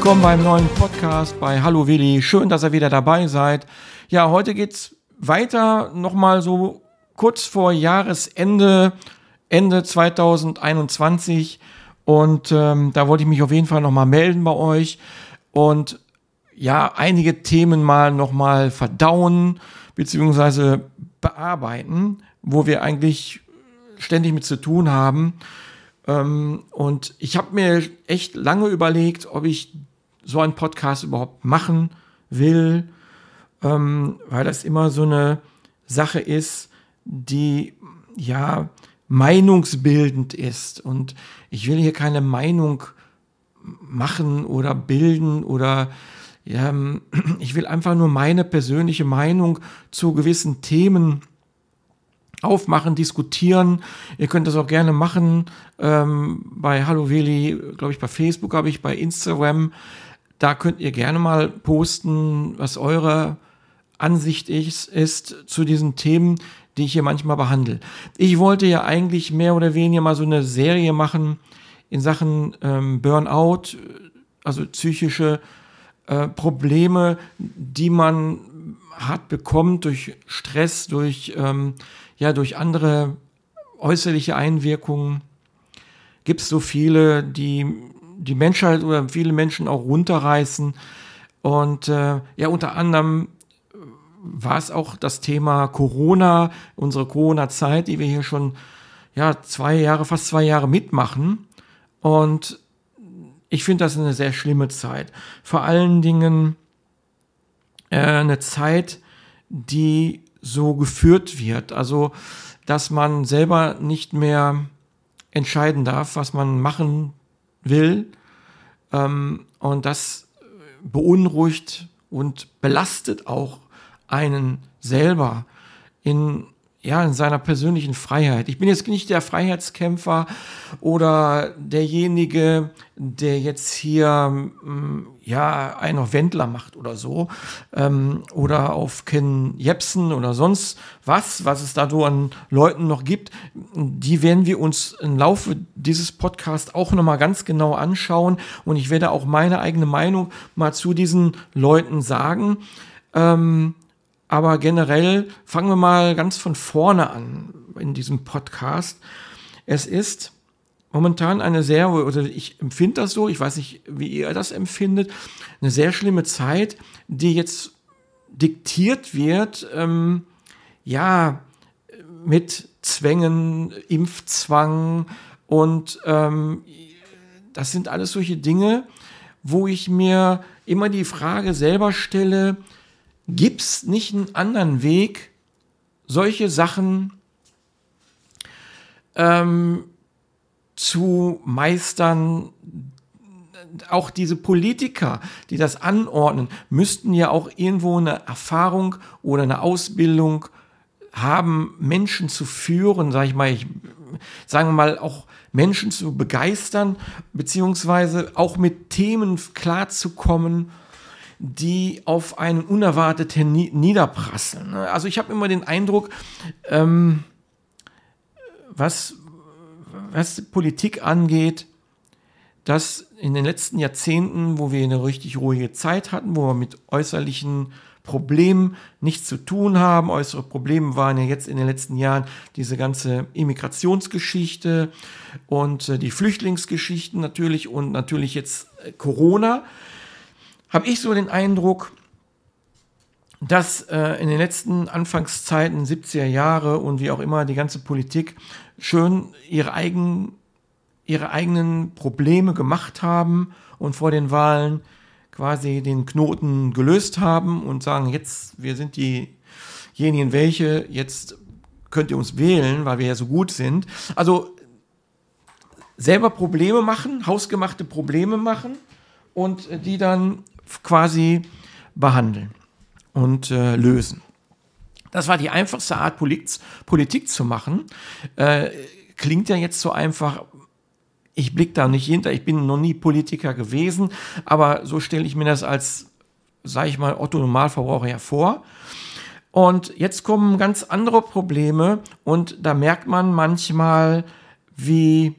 willkommen beim neuen Podcast bei Hallo Willi. Schön, dass ihr wieder dabei seid. Ja, heute geht's weiter nochmal so kurz vor Jahresende, Ende 2021. Und ähm, da wollte ich mich auf jeden Fall nochmal melden bei euch und ja, einige Themen mal nochmal verdauen beziehungsweise bearbeiten, wo wir eigentlich ständig mit zu tun haben. Ähm, und ich habe mir echt lange überlegt, ob ich so einen Podcast überhaupt machen will, ähm, weil das immer so eine Sache ist, die ja meinungsbildend ist. Und ich will hier keine Meinung machen oder bilden oder ja, ich will einfach nur meine persönliche Meinung zu gewissen Themen aufmachen, diskutieren. Ihr könnt das auch gerne machen. Ähm, bei Hallo Willi, glaube ich, bei Facebook habe ich, bei Instagram. Da könnt ihr gerne mal posten, was eure Ansicht ist, ist zu diesen Themen, die ich hier manchmal behandle. Ich wollte ja eigentlich mehr oder weniger mal so eine Serie machen in Sachen ähm, Burnout, also psychische äh, Probleme, die man hat bekommt durch Stress, durch ähm, ja durch andere äußerliche Einwirkungen gibt es so viele, die die Menschheit oder viele Menschen auch runterreißen. Und äh, ja, unter anderem war es auch das Thema Corona, unsere Corona-Zeit, die wir hier schon ja zwei Jahre, fast zwei Jahre mitmachen. Und ich finde das eine sehr schlimme Zeit. Vor allen Dingen äh, eine Zeit, die so geführt wird. Also, dass man selber nicht mehr entscheiden darf, was man machen will. Ähm, und das beunruhigt und belastet auch einen selber in ja, in seiner persönlichen Freiheit. Ich bin jetzt nicht der Freiheitskämpfer oder derjenige, der jetzt hier mm, ja einen auf Wendler macht oder so ähm, oder auf Ken Jepsen oder sonst was, was es da so an Leuten noch gibt. Die werden wir uns im Laufe dieses Podcasts auch nochmal ganz genau anschauen und ich werde auch meine eigene Meinung mal zu diesen Leuten sagen. Ähm, aber generell fangen wir mal ganz von vorne an in diesem Podcast. Es ist momentan eine sehr, oder ich empfinde das so, ich weiß nicht, wie ihr das empfindet, eine sehr schlimme Zeit, die jetzt diktiert wird, ähm, ja, mit Zwängen, Impfzwang und ähm, das sind alles solche Dinge, wo ich mir immer die Frage selber stelle, Gibt es nicht einen anderen Weg, solche Sachen ähm, zu meistern? Auch diese Politiker, die das anordnen, müssten ja auch irgendwo eine Erfahrung oder eine Ausbildung haben, Menschen zu führen, sage ich mal, ich, sagen wir mal, auch Menschen zu begeistern, beziehungsweise auch mit Themen klarzukommen die auf einen unerwarteten niederprasseln. Ne? Also ich habe immer den Eindruck, ähm, was, was Politik angeht, dass in den letzten Jahrzehnten, wo wir eine richtig ruhige Zeit hatten, wo wir mit äußerlichen Problemen nichts zu tun haben. Äußere Probleme waren ja jetzt in den letzten Jahren diese ganze Immigrationsgeschichte und äh, die Flüchtlingsgeschichten natürlich und natürlich jetzt äh, Corona habe ich so den Eindruck, dass äh, in den letzten Anfangszeiten, 70er Jahre und wie auch immer die ganze Politik schön ihre, eigen, ihre eigenen Probleme gemacht haben und vor den Wahlen quasi den Knoten gelöst haben und sagen, jetzt, wir sind diejenigen welche, jetzt könnt ihr uns wählen, weil wir ja so gut sind. Also selber Probleme machen, hausgemachte Probleme machen und die dann quasi behandeln und äh, lösen. Das war die einfachste Art, Polit Politik zu machen. Äh, klingt ja jetzt so einfach. Ich blicke da nicht hinter. Ich bin noch nie Politiker gewesen, aber so stelle ich mir das als, sage ich mal, Otto Normalverbraucher hervor. Und jetzt kommen ganz andere Probleme und da merkt man manchmal, wie,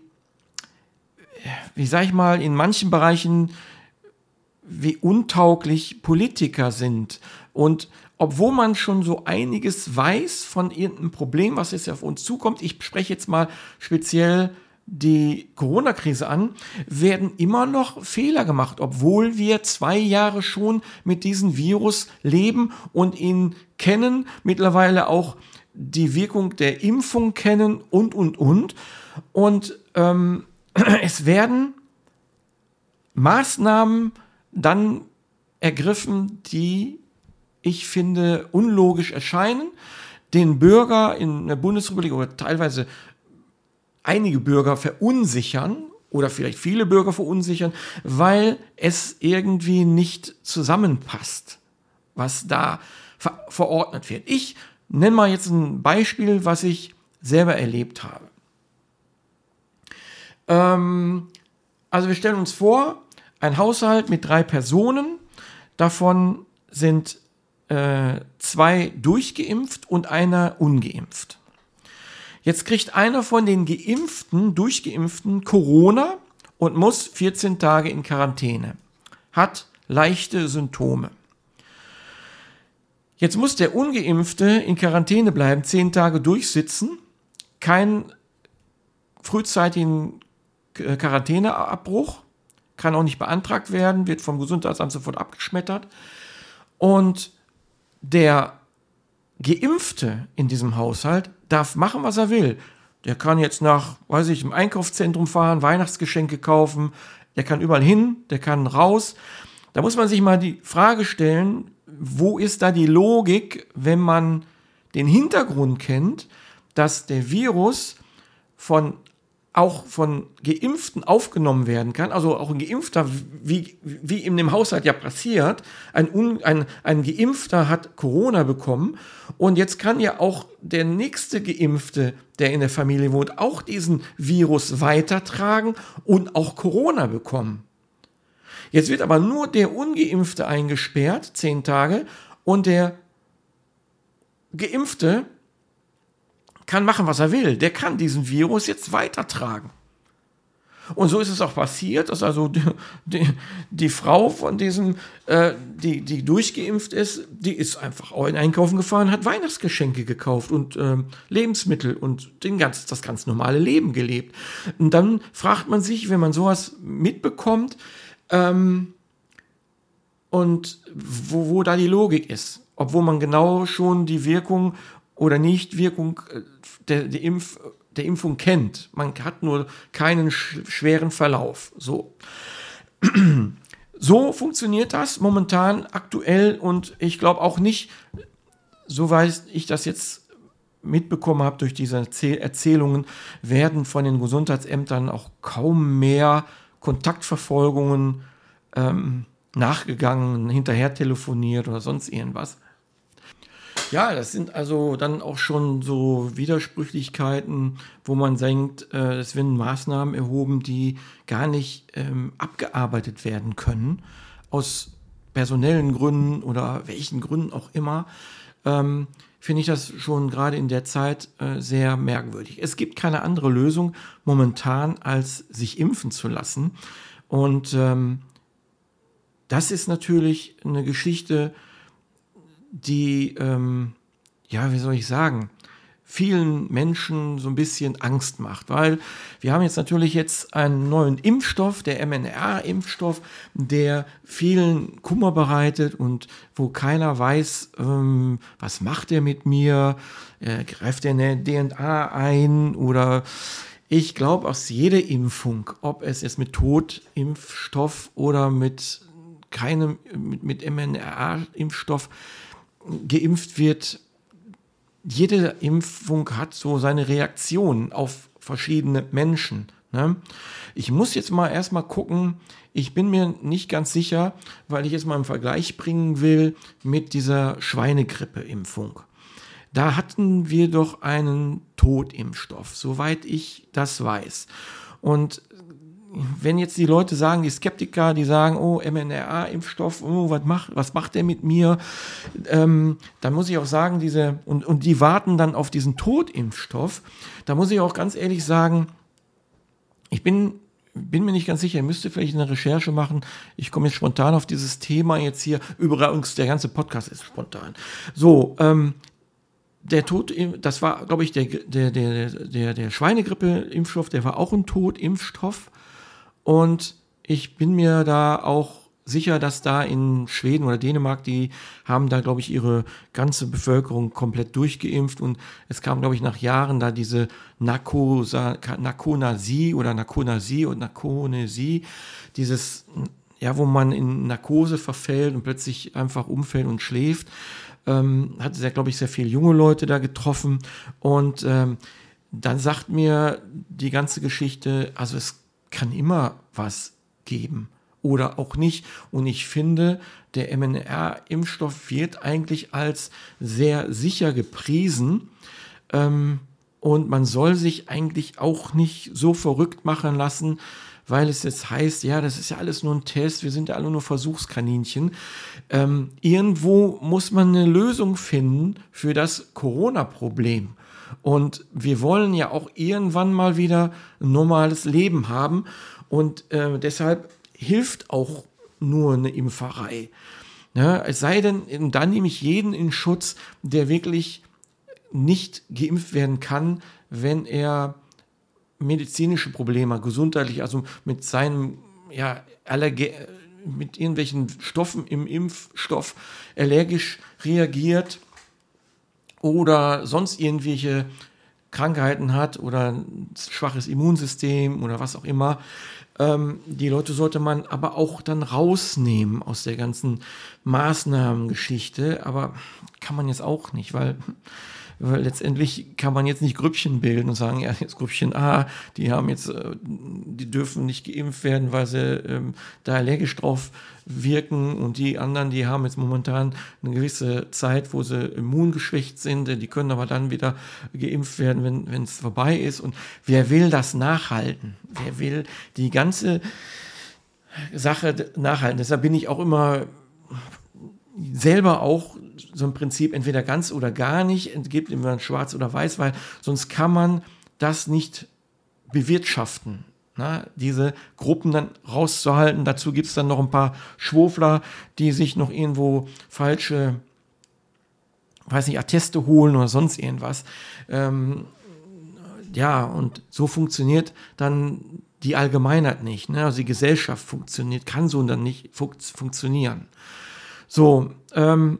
wie sage ich mal, in manchen Bereichen wie untauglich Politiker sind. Und obwohl man schon so einiges weiß von irgendeinem Problem, was jetzt auf uns zukommt, ich spreche jetzt mal speziell die Corona-Krise an, werden immer noch Fehler gemacht, obwohl wir zwei Jahre schon mit diesem Virus leben und ihn kennen, mittlerweile auch die Wirkung der Impfung kennen und, und, und. Und ähm, es werden Maßnahmen dann ergriffen, die ich finde unlogisch erscheinen, den Bürger in der Bundesrepublik oder teilweise einige Bürger verunsichern oder vielleicht viele Bürger verunsichern, weil es irgendwie nicht zusammenpasst, was da ver verordnet wird. Ich nenne mal jetzt ein Beispiel, was ich selber erlebt habe. Ähm, also wir stellen uns vor, ein Haushalt mit drei Personen, davon sind äh, zwei durchgeimpft und einer ungeimpft. Jetzt kriegt einer von den geimpften, durchgeimpften Corona und muss 14 Tage in Quarantäne. Hat leichte Symptome. Jetzt muss der ungeimpfte in Quarantäne bleiben, 10 Tage durchsitzen, keinen frühzeitigen Quarantäneabbruch, kann auch nicht beantragt werden, wird vom Gesundheitsamt sofort abgeschmettert. Und der Geimpfte in diesem Haushalt darf machen, was er will. Der kann jetzt nach, weiß ich, im Einkaufszentrum fahren, Weihnachtsgeschenke kaufen, der kann überall hin, der kann raus. Da muss man sich mal die Frage stellen, wo ist da die Logik, wenn man den Hintergrund kennt, dass der Virus von auch von Geimpften aufgenommen werden kann, also auch ein Geimpfter, wie, wie in dem Haushalt ja passiert, ein, ein, ein Geimpfter hat Corona bekommen und jetzt kann ja auch der nächste Geimpfte, der in der Familie wohnt, auch diesen Virus weitertragen und auch Corona bekommen. Jetzt wird aber nur der Ungeimpfte eingesperrt, zehn Tage, und der Geimpfte kann machen, was er will. Der kann diesen Virus jetzt weitertragen. Und so ist es auch passiert, dass also die, die, die Frau von diesem, äh, die, die durchgeimpft ist, die ist einfach auch in Einkaufen gefahren, hat Weihnachtsgeschenke gekauft und äh, Lebensmittel und den ganz, das ganz normale Leben gelebt. Und dann fragt man sich, wenn man sowas mitbekommt, ähm, und wo, wo da die Logik ist. Obwohl man genau schon die Wirkung oder Nichtwirkung äh, der, der, Impf, der Impfung kennt. Man hat nur keinen schweren Verlauf. So. So funktioniert das momentan aktuell und ich glaube auch nicht, soweit ich das jetzt mitbekommen habe durch diese Erzählungen, werden von den Gesundheitsämtern auch kaum mehr Kontaktverfolgungen ähm, nachgegangen, hinterher telefoniert oder sonst irgendwas. Ja, das sind also dann auch schon so Widersprüchlichkeiten, wo man denkt, äh, es werden Maßnahmen erhoben, die gar nicht ähm, abgearbeitet werden können, aus personellen Gründen oder welchen Gründen auch immer. Ähm, finde ich das schon gerade in der Zeit äh, sehr merkwürdig. Es gibt keine andere Lösung momentan, als sich impfen zu lassen. Und ähm, das ist natürlich eine Geschichte, die, ähm, ja, wie soll ich sagen, vielen Menschen so ein bisschen Angst macht, weil wir haben jetzt natürlich jetzt einen neuen Impfstoff, der mRNA-Impfstoff, der vielen Kummer bereitet und wo keiner weiß, ähm, was macht er mit mir, äh, greift er eine DNA ein? Oder ich glaube, aus jeder Impfung, ob es jetzt mit Totimpfstoff oder mit keinem, mit, mit mRNA-Impfstoff, geimpft wird, jede Impfung hat so seine Reaktion auf verschiedene Menschen. Ne? Ich muss jetzt mal erstmal gucken, ich bin mir nicht ganz sicher, weil ich jetzt mal einen Vergleich bringen will mit dieser Schweinegrippe-Impfung. Da hatten wir doch einen Totimpfstoff, soweit ich das weiß. Und wenn jetzt die Leute sagen, die Skeptiker, die sagen, oh, mRNA-Impfstoff, oh, was macht, was macht der mit mir? Ähm, dann muss ich auch sagen, diese, und, und die warten dann auf diesen Totimpfstoff. Da muss ich auch ganz ehrlich sagen, ich bin bin mir nicht ganz sicher, ihr müsst vielleicht eine Recherche machen. Ich komme jetzt spontan auf dieses Thema jetzt hier. Übrigens, der ganze Podcast ist spontan. So, ähm, der Tod, das war, glaube ich, der, der, der, der, der Schweinegrippe-Impfstoff, der war auch ein Totimpfstoff. Und ich bin mir da auch sicher, dass da in Schweden oder Dänemark, die haben da, glaube ich, ihre ganze Bevölkerung komplett durchgeimpft. Und es kam, glaube ich, nach Jahren da diese Narkosa, Narkonasie oder Narkonasie und Narkonesie, dieses, ja, wo man in Narkose verfällt und plötzlich einfach umfällt und schläft, ähm, hat sehr, glaube ich, sehr viele junge Leute da getroffen. Und ähm, dann sagt mir die ganze Geschichte, also es kann immer was geben oder auch nicht. Und ich finde, der MNR-Impfstoff wird eigentlich als sehr sicher gepriesen. Ähm, und man soll sich eigentlich auch nicht so verrückt machen lassen, weil es jetzt heißt, ja, das ist ja alles nur ein Test, wir sind ja alle nur Versuchskaninchen. Ähm, irgendwo muss man eine Lösung finden für das Corona-Problem. Und wir wollen ja auch irgendwann mal wieder ein normales Leben haben. Und äh, deshalb hilft auch nur eine Impferei. Ja, es sei denn, dann nehme ich jeden in Schutz, der wirklich nicht geimpft werden kann, wenn er medizinische Probleme, gesundheitlich, also mit seinem ja, Allerge mit irgendwelchen Stoffen im Impfstoff allergisch reagiert oder sonst irgendwelche Krankheiten hat oder ein schwaches Immunsystem oder was auch immer. Ähm, die Leute sollte man aber auch dann rausnehmen aus der ganzen Maßnahmengeschichte. Aber kann man jetzt auch nicht, weil weil letztendlich kann man jetzt nicht Grüppchen bilden und sagen, ja, jetzt Grüppchen A, die haben jetzt, äh, die dürfen nicht geimpft werden, weil sie ähm, da allergisch drauf wirken und die anderen, die haben jetzt momentan eine gewisse Zeit, wo sie immungeschwächt sind, die können aber dann wieder geimpft werden, wenn es vorbei ist. Und wer will das nachhalten? Wer will die ganze Sache nachhalten? Deshalb bin ich auch immer selber auch so ein Prinzip entweder ganz oder gar nicht, gibt immer schwarz oder weiß, weil sonst kann man das nicht bewirtschaften. Na, diese Gruppen dann rauszuhalten. Dazu gibt es dann noch ein paar Schwurfler, die sich noch irgendwo falsche, weiß nicht, Atteste holen oder sonst irgendwas. Ähm, ja, und so funktioniert dann die Allgemeinheit nicht. Ne? Also die Gesellschaft funktioniert, kann so dann nicht fun funktionieren. So, ähm,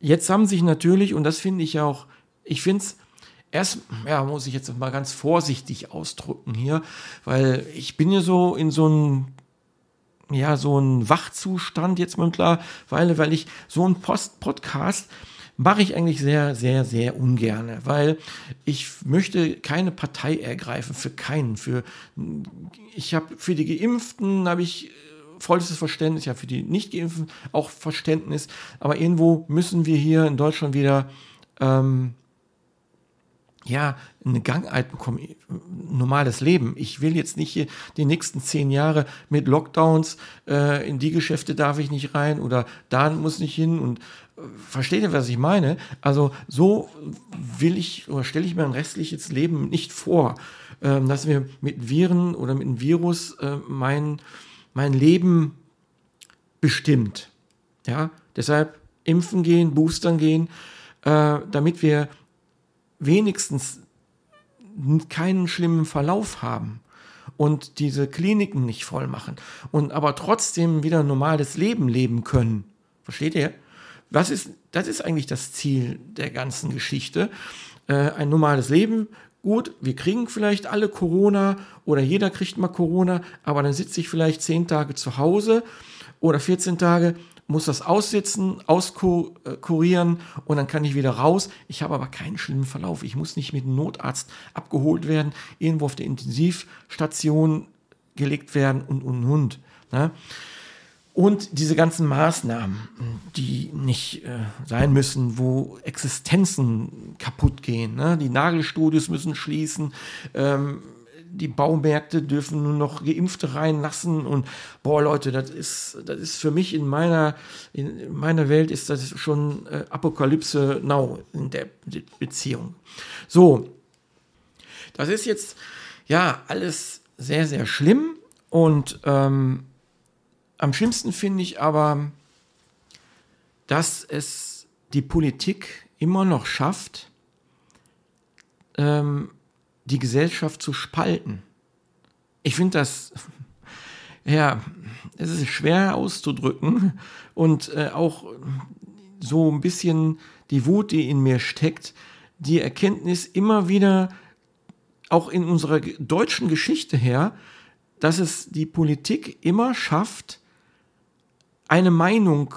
jetzt haben sich natürlich, und das finde ich auch, ich finde es erst, ja, muss ich jetzt mal ganz vorsichtig ausdrücken hier, weil ich bin ja so in so einem ja, so ein Wachzustand jetzt mittlerweile, weil ich so einen Post-Podcast mache ich eigentlich sehr, sehr, sehr ungern, weil ich möchte keine Partei ergreifen, für keinen. Für, ich habe für die Geimpften habe ich vollstes Verständnis, ja für die Nicht-Geimpften auch Verständnis, aber irgendwo müssen wir hier in Deutschland wieder ähm, ja, eine Gangheit bekommen, normales Leben. Ich will jetzt nicht hier die nächsten zehn Jahre mit Lockdowns, äh, in die Geschäfte darf ich nicht rein oder da muss nicht hin und äh, versteht ihr, was ich meine? Also so will ich oder stelle ich mir ein restliches Leben nicht vor, äh, dass wir mit Viren oder mit einem Virus äh, meinen, mein Leben bestimmt. Ja, deshalb impfen gehen, boostern gehen, äh, damit wir wenigstens keinen schlimmen Verlauf haben und diese Kliniken nicht voll machen und aber trotzdem wieder ein normales Leben leben können. Versteht ihr? Was ist, das ist eigentlich das Ziel der ganzen Geschichte. Äh, ein normales Leben gut, wir kriegen vielleicht alle Corona oder jeder kriegt mal Corona, aber dann sitze ich vielleicht zehn Tage zu Hause oder 14 Tage, muss das aussitzen, auskurieren und dann kann ich wieder raus. Ich habe aber keinen schlimmen Verlauf. Ich muss nicht mit einem Notarzt abgeholt werden, irgendwo auf der Intensivstation gelegt werden und und und. Ne? Und diese ganzen Maßnahmen, die nicht äh, sein müssen, wo Existenzen kaputt gehen. Ne? Die Nagelstudios müssen schließen. Ähm, die Baumärkte dürfen nur noch Geimpfte reinlassen und boah Leute, das ist, das ist für mich in meiner, in meiner Welt ist das schon äh, Apokalypse now in der Beziehung. So, das ist jetzt ja alles sehr, sehr schlimm. Und ähm, am schlimmsten finde ich aber, dass es die Politik immer noch schafft, ähm, die Gesellschaft zu spalten. Ich finde das, ja, es ist schwer auszudrücken und äh, auch so ein bisschen die Wut, die in mir steckt, die Erkenntnis immer wieder, auch in unserer deutschen Geschichte her, dass es die Politik immer schafft, eine Meinung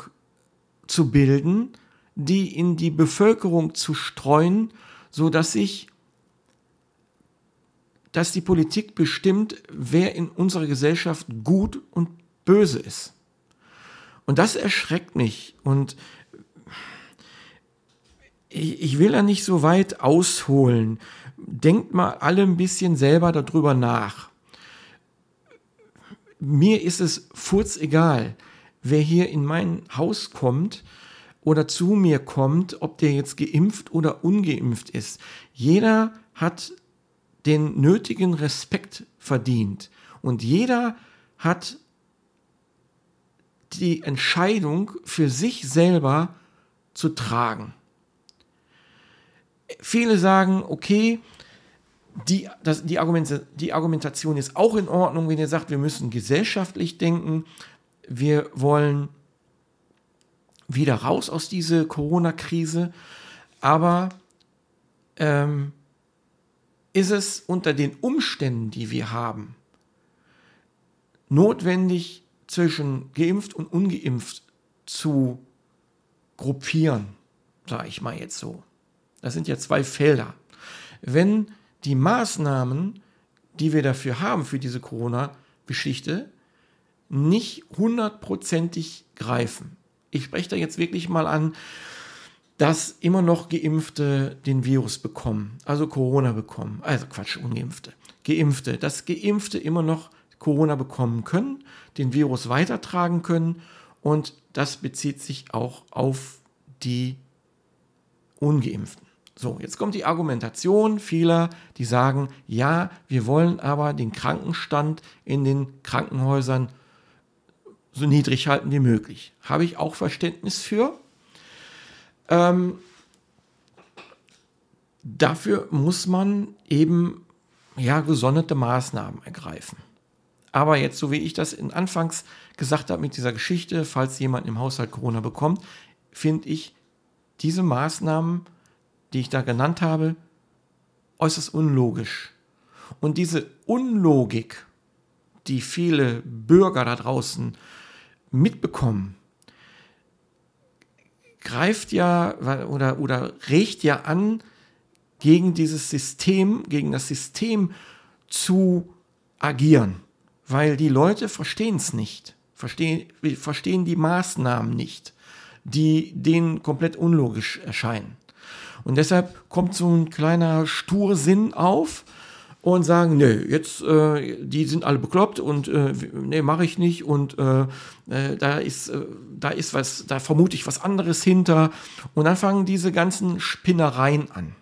zu bilden, die in die Bevölkerung zu streuen, so dass sich dass die Politik bestimmt, wer in unserer Gesellschaft gut und böse ist. Und das erschreckt mich. Und ich, will da nicht so weit ausholen. Denkt mal alle ein bisschen selber darüber nach. Mir ist es furzegal, wer hier in mein Haus kommt oder zu mir kommt, ob der jetzt geimpft oder ungeimpft ist. Jeder hat den nötigen Respekt verdient. Und jeder hat die Entscheidung für sich selber zu tragen. Viele sagen, okay, die, das, die, Argument, die Argumentation ist auch in Ordnung, wenn ihr sagt, wir müssen gesellschaftlich denken, wir wollen wieder raus aus dieser Corona-Krise, aber ähm, ist es unter den Umständen, die wir haben, notwendig zwischen geimpft und ungeimpft zu gruppieren, sage ich mal jetzt so. Das sind ja zwei Felder. Wenn die Maßnahmen, die wir dafür haben, für diese Corona-Geschichte, nicht hundertprozentig greifen. Ich spreche da jetzt wirklich mal an, dass immer noch Geimpfte den Virus bekommen, also Corona bekommen, also Quatsch, Ungeimpfte, Geimpfte, dass Geimpfte immer noch Corona bekommen können, den Virus weitertragen können und das bezieht sich auch auf die Ungeimpften. So, jetzt kommt die Argumentation vieler, die sagen, ja, wir wollen aber den Krankenstand in den Krankenhäusern so niedrig halten wie möglich. Habe ich auch Verständnis für. Ähm, dafür muss man eben ja gesonderte Maßnahmen ergreifen. Aber jetzt, so wie ich das in Anfangs gesagt habe mit dieser Geschichte, falls jemand im Haushalt Corona bekommt, finde ich diese Maßnahmen, die ich da genannt habe, äußerst unlogisch. Und diese Unlogik, die viele Bürger da draußen mitbekommen, greift ja oder, oder regt ja an, gegen dieses System, gegen das System zu agieren. Weil die Leute verstehen es nicht, verstehen, verstehen die Maßnahmen nicht, die denen komplett unlogisch erscheinen. Und deshalb kommt so ein kleiner Stursinn auf, und sagen, nee, jetzt, äh, die sind alle bekloppt und äh, nee, mache ich nicht und äh, äh, da ist, äh, da ist was, da vermute ich was anderes hinter. Und dann fangen diese ganzen Spinnereien an.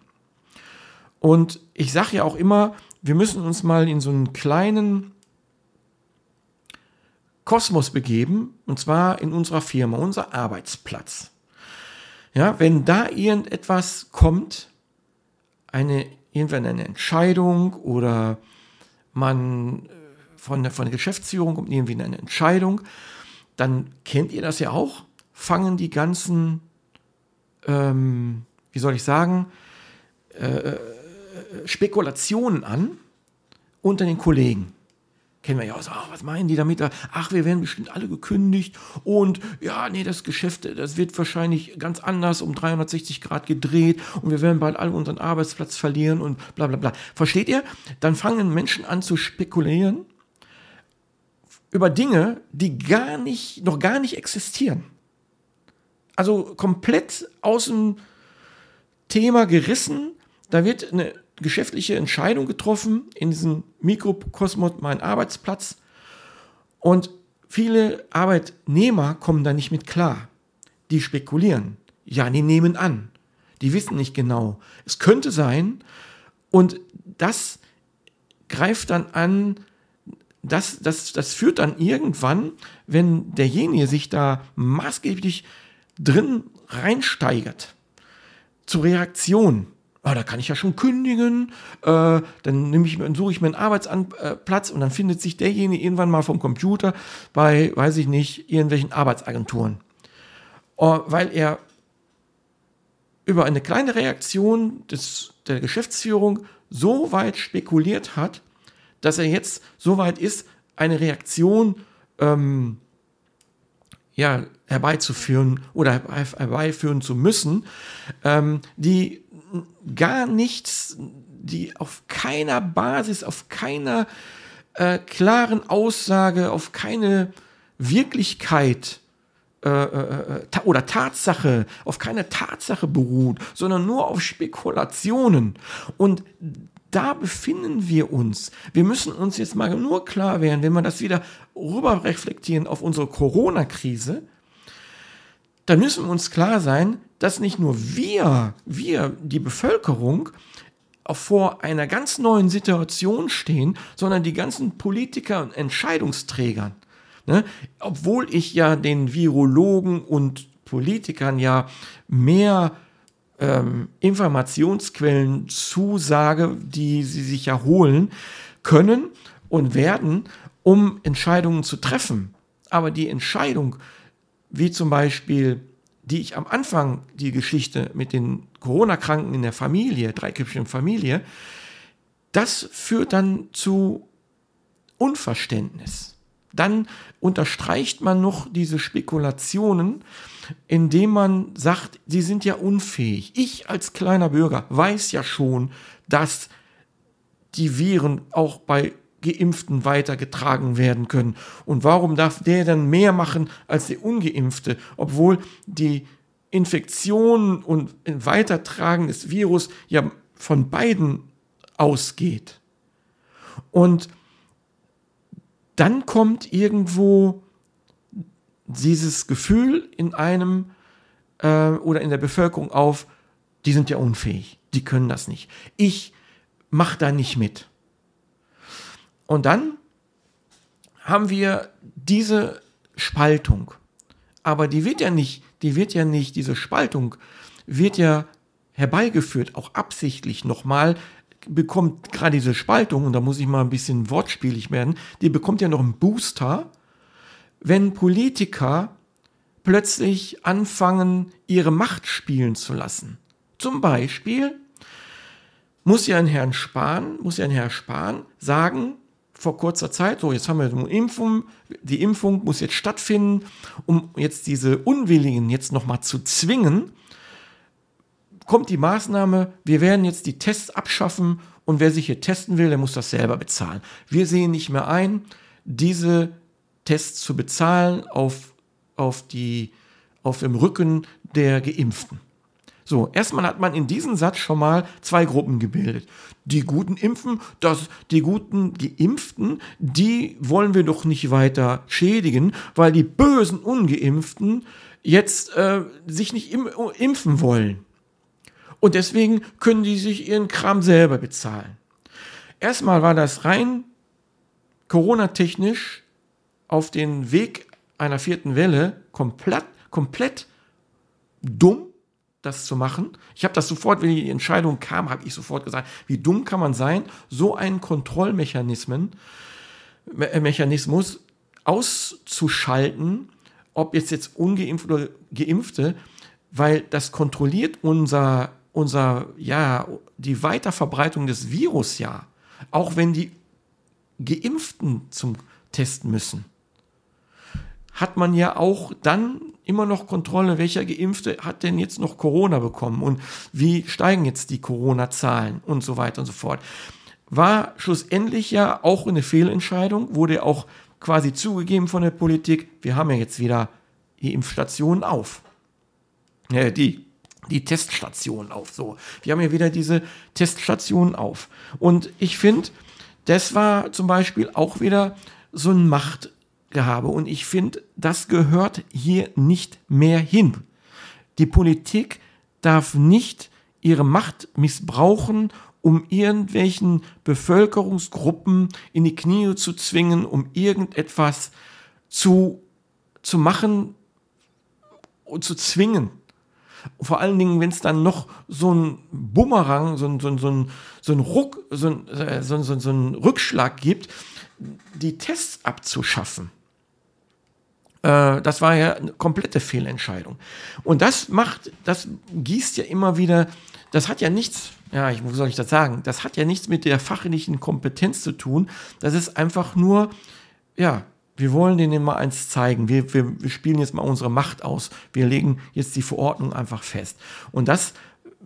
Und ich sage ja auch immer, wir müssen uns mal in so einen kleinen Kosmos begeben, und zwar in unserer Firma, unser Arbeitsplatz. Ja, wenn da irgendetwas kommt, eine irgendwann eine Entscheidung oder man äh, von der, von der Geschäftsführung kommt irgendwie eine Entscheidung, dann kennt ihr das ja auch, fangen die ganzen, ähm, wie soll ich sagen, äh, äh Spekulationen an unter den Kollegen kennen wir ja auch so, ach, was meinen die damit? Ach, wir werden bestimmt alle gekündigt und ja, nee, das Geschäft, das wird wahrscheinlich ganz anders um 360 Grad gedreht und wir werden bald alle unseren Arbeitsplatz verlieren und bla bla bla. Versteht ihr? Dann fangen Menschen an zu spekulieren über Dinge, die gar nicht, noch gar nicht existieren. Also komplett aus dem Thema gerissen. Da wird eine geschäftliche Entscheidung getroffen in diesem Mikrokosmos, mein Arbeitsplatz. Und viele Arbeitnehmer kommen da nicht mit klar. Die spekulieren. Ja, die nehmen an. Die wissen nicht genau. Es könnte sein. Und das greift dann an das, das, das führt dann irgendwann, wenn derjenige sich da maßgeblich drin reinsteigert, zu Reaktionen. Ah, da kann ich ja schon kündigen, äh, dann ich, dann suche ich mir einen Arbeitsplatz und dann findet sich derjenige irgendwann mal vom Computer bei, weiß ich nicht, irgendwelchen Arbeitsagenturen. Oh, weil er über eine kleine Reaktion des, der Geschäftsführung so weit spekuliert hat, dass er jetzt so weit ist, eine Reaktion ähm, ja, herbeizuführen oder herbeiführen zu müssen, ähm, die gar nichts, die auf keiner Basis, auf keiner äh, klaren Aussage, auf keine Wirklichkeit äh, äh, äh oder Tatsache, auf keine Tatsache beruht, sondern nur auf Spekulationen. Und da befinden wir uns. Wir müssen uns jetzt mal nur klar werden, wenn wir das wieder rüber reflektieren auf unsere Corona-Krise, dann müssen wir uns klar sein, dass nicht nur wir, wir, die Bevölkerung, vor einer ganz neuen Situation stehen, sondern die ganzen Politiker und Entscheidungsträgern. Ne? Obwohl ich ja den Virologen und Politikern ja mehr ähm, Informationsquellen zusage, die sie sich ja holen können und werden, um Entscheidungen zu treffen. Aber die Entscheidung, wie zum Beispiel, die ich am Anfang, die Geschichte mit den Corona-Kranken in der Familie, dreiköpfigen Familie, das führt dann zu Unverständnis. Dann unterstreicht man noch diese Spekulationen, indem man sagt, sie sind ja unfähig. Ich als kleiner Bürger weiß ja schon, dass die Viren auch bei Geimpften weitergetragen werden können. Und warum darf der dann mehr machen als der Ungeimpfte, obwohl die Infektion und Weitertragen des Virus ja von beiden ausgeht? Und dann kommt irgendwo dieses Gefühl in einem äh, oder in der Bevölkerung auf, die sind ja unfähig, die können das nicht. Ich mache da nicht mit. Und dann haben wir diese Spaltung. Aber die wird ja nicht, die wird ja nicht, diese Spaltung wird ja herbeigeführt, auch absichtlich nochmal, bekommt gerade diese Spaltung, und da muss ich mal ein bisschen wortspielig werden, die bekommt ja noch einen Booster, wenn Politiker plötzlich anfangen, ihre Macht spielen zu lassen. Zum Beispiel muss ja ein Herrn Spahn, muss ja ein Herr Spahn sagen, vor kurzer Zeit, so jetzt haben wir eine Impfung, die Impfung muss jetzt stattfinden, um jetzt diese Unwilligen jetzt nochmal zu zwingen, kommt die Maßnahme, wir werden jetzt die Tests abschaffen und wer sich hier testen will, der muss das selber bezahlen. Wir sehen nicht mehr ein, diese Tests zu bezahlen auf, auf, die, auf dem Rücken der Geimpften. So, erstmal hat man in diesem Satz schon mal zwei Gruppen gebildet. Die guten Impfen, das, die guten Geimpften, die wollen wir doch nicht weiter schädigen, weil die bösen Ungeimpften jetzt äh, sich nicht im, impfen wollen. Und deswegen können die sich ihren Kram selber bezahlen. Erstmal war das rein Corona-technisch auf den Weg einer vierten Welle komplett, komplett dumm, das zu machen. Ich habe das sofort, wenn die Entscheidung kam, habe ich sofort gesagt, wie dumm kann man sein, so einen Kontrollmechanismen, äh, Mechanismus auszuschalten, ob jetzt jetzt ungeimpft oder geimpfte, weil das kontrolliert unser, unser, ja, die Weiterverbreitung des Virus ja, auch wenn die Geimpften zum Testen müssen hat man ja auch dann immer noch Kontrolle, welcher Geimpfte hat denn jetzt noch Corona bekommen und wie steigen jetzt die Corona-Zahlen und so weiter und so fort. War schlussendlich ja auch eine Fehlentscheidung, wurde auch quasi zugegeben von der Politik, wir haben ja jetzt wieder die Impfstationen auf. Ja, die, die Teststationen auf. So, wir haben ja wieder diese Teststationen auf. Und ich finde, das war zum Beispiel auch wieder so ein Macht, habe. Und ich finde, das gehört hier nicht mehr hin. Die Politik darf nicht ihre Macht missbrauchen, um irgendwelchen Bevölkerungsgruppen in die Knie zu zwingen, um irgendetwas zu, zu machen und zu zwingen. Vor allen Dingen, wenn es dann noch so ein Bumerang, so ein, so ein, so ein, so ein Ruck, so ein, äh, so ein, so ein Rückschlag gibt, die Tests abzuschaffen. Äh, das war ja eine komplette Fehlentscheidung. Und das macht, das gießt ja immer wieder, das hat ja nichts, ja, ich, wo soll ich das sagen? Das hat ja nichts mit der fachlichen Kompetenz zu tun. Das ist einfach nur, ja, wir wollen denen mal eins zeigen. Wir, wir, wir spielen jetzt mal unsere Macht aus. Wir legen jetzt die Verordnung einfach fest. Und das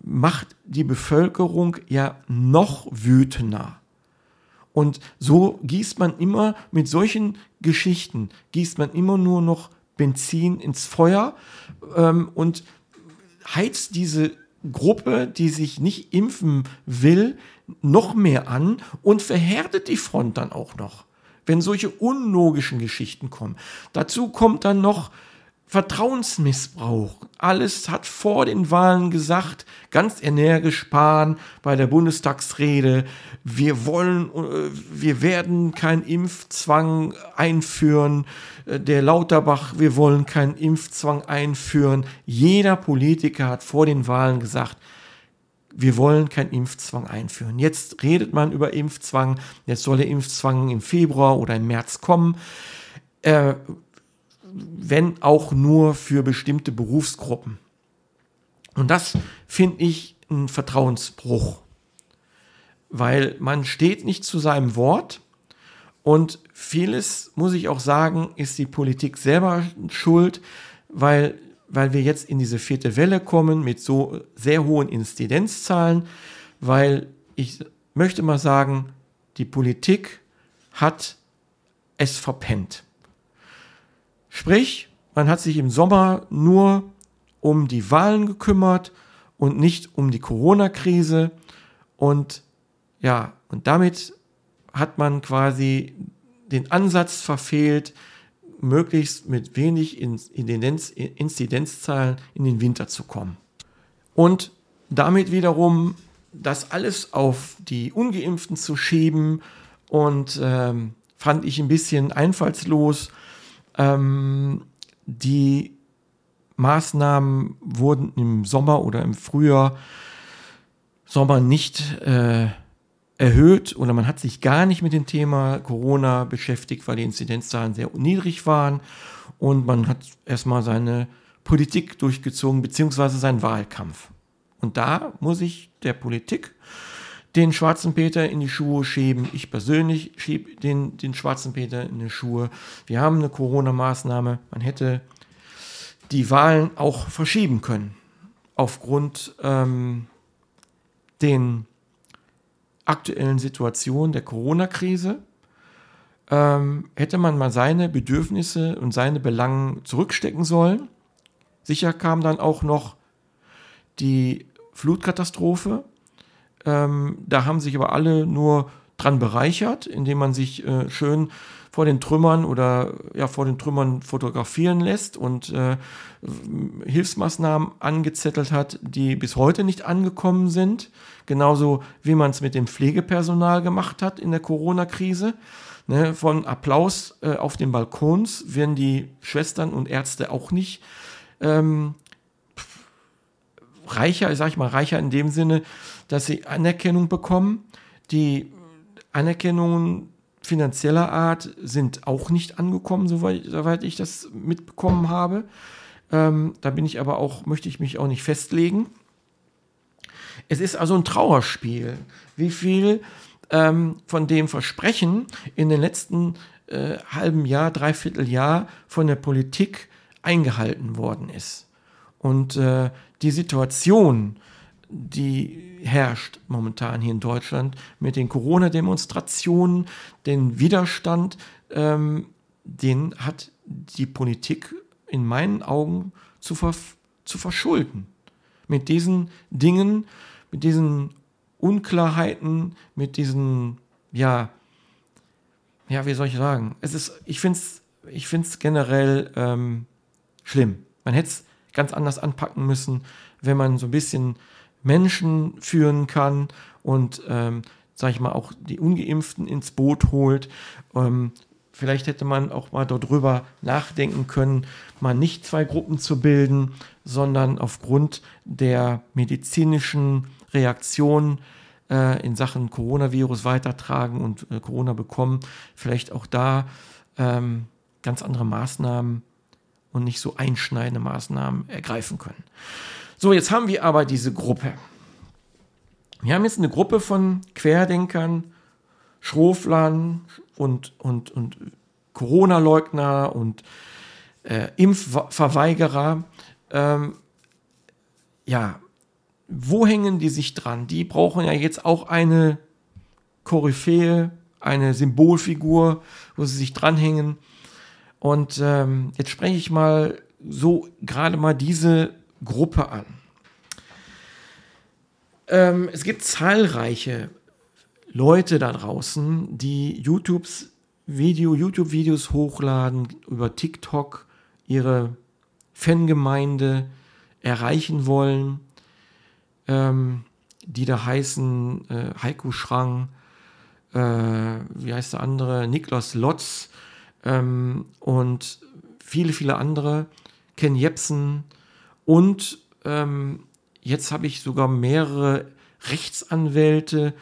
macht die Bevölkerung ja noch wütender. Und so gießt man immer mit solchen Geschichten, gießt man immer nur noch Benzin ins Feuer ähm, und heizt diese Gruppe, die sich nicht impfen will, noch mehr an und verhärtet die Front dann auch noch, wenn solche unlogischen Geschichten kommen. Dazu kommt dann noch Vertrauensmissbrauch. Alles hat vor den Wahlen gesagt, ganz energisch sparen bei der Bundestagsrede. Wir wollen, äh, wir werden keinen Impfzwang einführen. Äh, der Lauterbach, wir wollen keinen Impfzwang einführen. Jeder Politiker hat vor den Wahlen gesagt, wir wollen keinen Impfzwang einführen. Jetzt redet man über Impfzwang. Jetzt soll der Impfzwang im Februar oder im März kommen. Äh, wenn auch nur für bestimmte Berufsgruppen. Und das finde ich ein Vertrauensbruch, weil man steht nicht zu seinem Wort und vieles, muss ich auch sagen, ist die Politik selber schuld, weil, weil wir jetzt in diese vierte Welle kommen mit so sehr hohen Inzidenzzahlen, weil ich möchte mal sagen, die Politik hat es verpennt. Sprich, man hat sich im Sommer nur um die Wahlen gekümmert und nicht um die Corona-Krise. Und ja, und damit hat man quasi den Ansatz verfehlt, möglichst mit wenig Inzidenz, Inzidenzzahlen in den Winter zu kommen. Und damit wiederum das alles auf die Ungeimpften zu schieben und ähm, fand ich ein bisschen einfallslos ähm, die Maßnahmen wurden im Sommer oder im Frühjahr, Sommer nicht äh, erhöht oder man hat sich gar nicht mit dem Thema Corona beschäftigt, weil die Inzidenzzahlen sehr niedrig waren und man hat erstmal seine Politik durchgezogen, beziehungsweise seinen Wahlkampf. Und da muss ich der Politik den schwarzen Peter in die Schuhe schieben. Ich persönlich schiebe den, den schwarzen Peter in die Schuhe. Wir haben eine Corona-Maßnahme. Man hätte die Wahlen auch verschieben können. Aufgrund ähm, den aktuellen Situation der Corona-Krise ähm, hätte man mal seine Bedürfnisse und seine Belangen zurückstecken sollen. Sicher kam dann auch noch die Flutkatastrophe ähm, da haben sich aber alle nur dran bereichert, indem man sich äh, schön vor den Trümmern oder ja vor den Trümmern fotografieren lässt und äh, Hilfsmaßnahmen angezettelt hat, die bis heute nicht angekommen sind. Genauso wie man es mit dem Pflegepersonal gemacht hat in der Corona-Krise. Ne, von Applaus äh, auf den Balkons werden die Schwestern und Ärzte auch nicht ähm, reicher, sag ich mal, reicher in dem Sinne, dass sie Anerkennung bekommen. Die Anerkennungen finanzieller Art sind auch nicht angekommen, soweit, soweit ich das mitbekommen habe. Ähm, da bin ich aber auch, möchte ich mich auch nicht festlegen. Es ist also ein Trauerspiel, wie viel ähm, von dem Versprechen in den letzten äh, halben Jahr, dreiviertel Jahr von der Politik eingehalten worden ist. Und äh, die Situation, die herrscht momentan hier in Deutschland mit den Corona-Demonstrationen, den Widerstand, ähm, den hat die Politik in meinen Augen zu, ver zu verschulden. Mit diesen Dingen, mit diesen Unklarheiten, mit diesen, ja, ja, wie soll ich sagen? Es ist, ich finde es ich find's generell ähm, schlimm. Man hätte es ganz anders anpacken müssen, wenn man so ein bisschen Menschen führen kann und, ähm, sag ich mal, auch die Ungeimpften ins Boot holt. Ähm, vielleicht hätte man auch mal darüber nachdenken können, mal nicht zwei Gruppen zu bilden, sondern aufgrund der medizinischen Reaktion äh, in Sachen Coronavirus weitertragen und äh, Corona bekommen, vielleicht auch da ähm, ganz andere Maßnahmen und nicht so einschneidende Maßnahmen ergreifen können. So, jetzt haben wir aber diese Gruppe. Wir haben jetzt eine Gruppe von Querdenkern, Schroflern und, und, und Corona-Leugner und äh, Impfverweigerer. Ähm, ja, wo hängen die sich dran? Die brauchen ja jetzt auch eine Koryphäe, eine Symbolfigur, wo sie sich dranhängen. Und ähm, jetzt spreche ich mal so gerade mal diese Gruppe an. Ähm, es gibt zahlreiche Leute da draußen, die YouTubes Video, YouTube-Videos hochladen, über TikTok ihre Fangemeinde erreichen wollen, ähm, die da heißen äh, Heiko Schrang, äh, wie heißt der andere, Niklas Lotz ähm, und viele, viele andere, Ken Jepsen und ähm, jetzt habe ich sogar mehrere Rechtsanwälte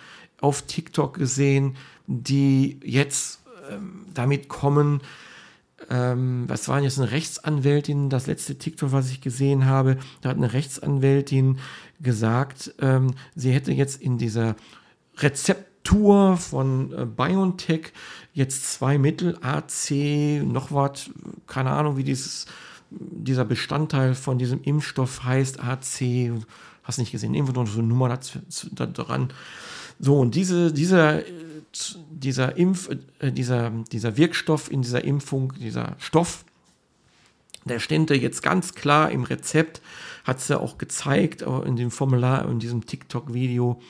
auf TikTok gesehen, die jetzt ähm, damit kommen, ähm, was war jetzt eine Rechtsanwältin, das letzte TikTok, was ich gesehen habe, da hat eine Rechtsanwältin gesagt, ähm, sie hätte jetzt in dieser Rezeptur von äh, BioNTech jetzt zwei Mittel, AC, noch was, keine Ahnung, wie dieses, dieser Bestandteil von diesem Impfstoff heißt, AC, hast nicht gesehen, irgendwo noch so eine Nummer dran. So, und diese, dieser dieser Impf, äh, dieser, dieser Wirkstoff in dieser Impfung, dieser Stoff, der stände jetzt ganz klar im Rezept, hat es ja auch gezeigt in dem Formular, in diesem TikTok-Video,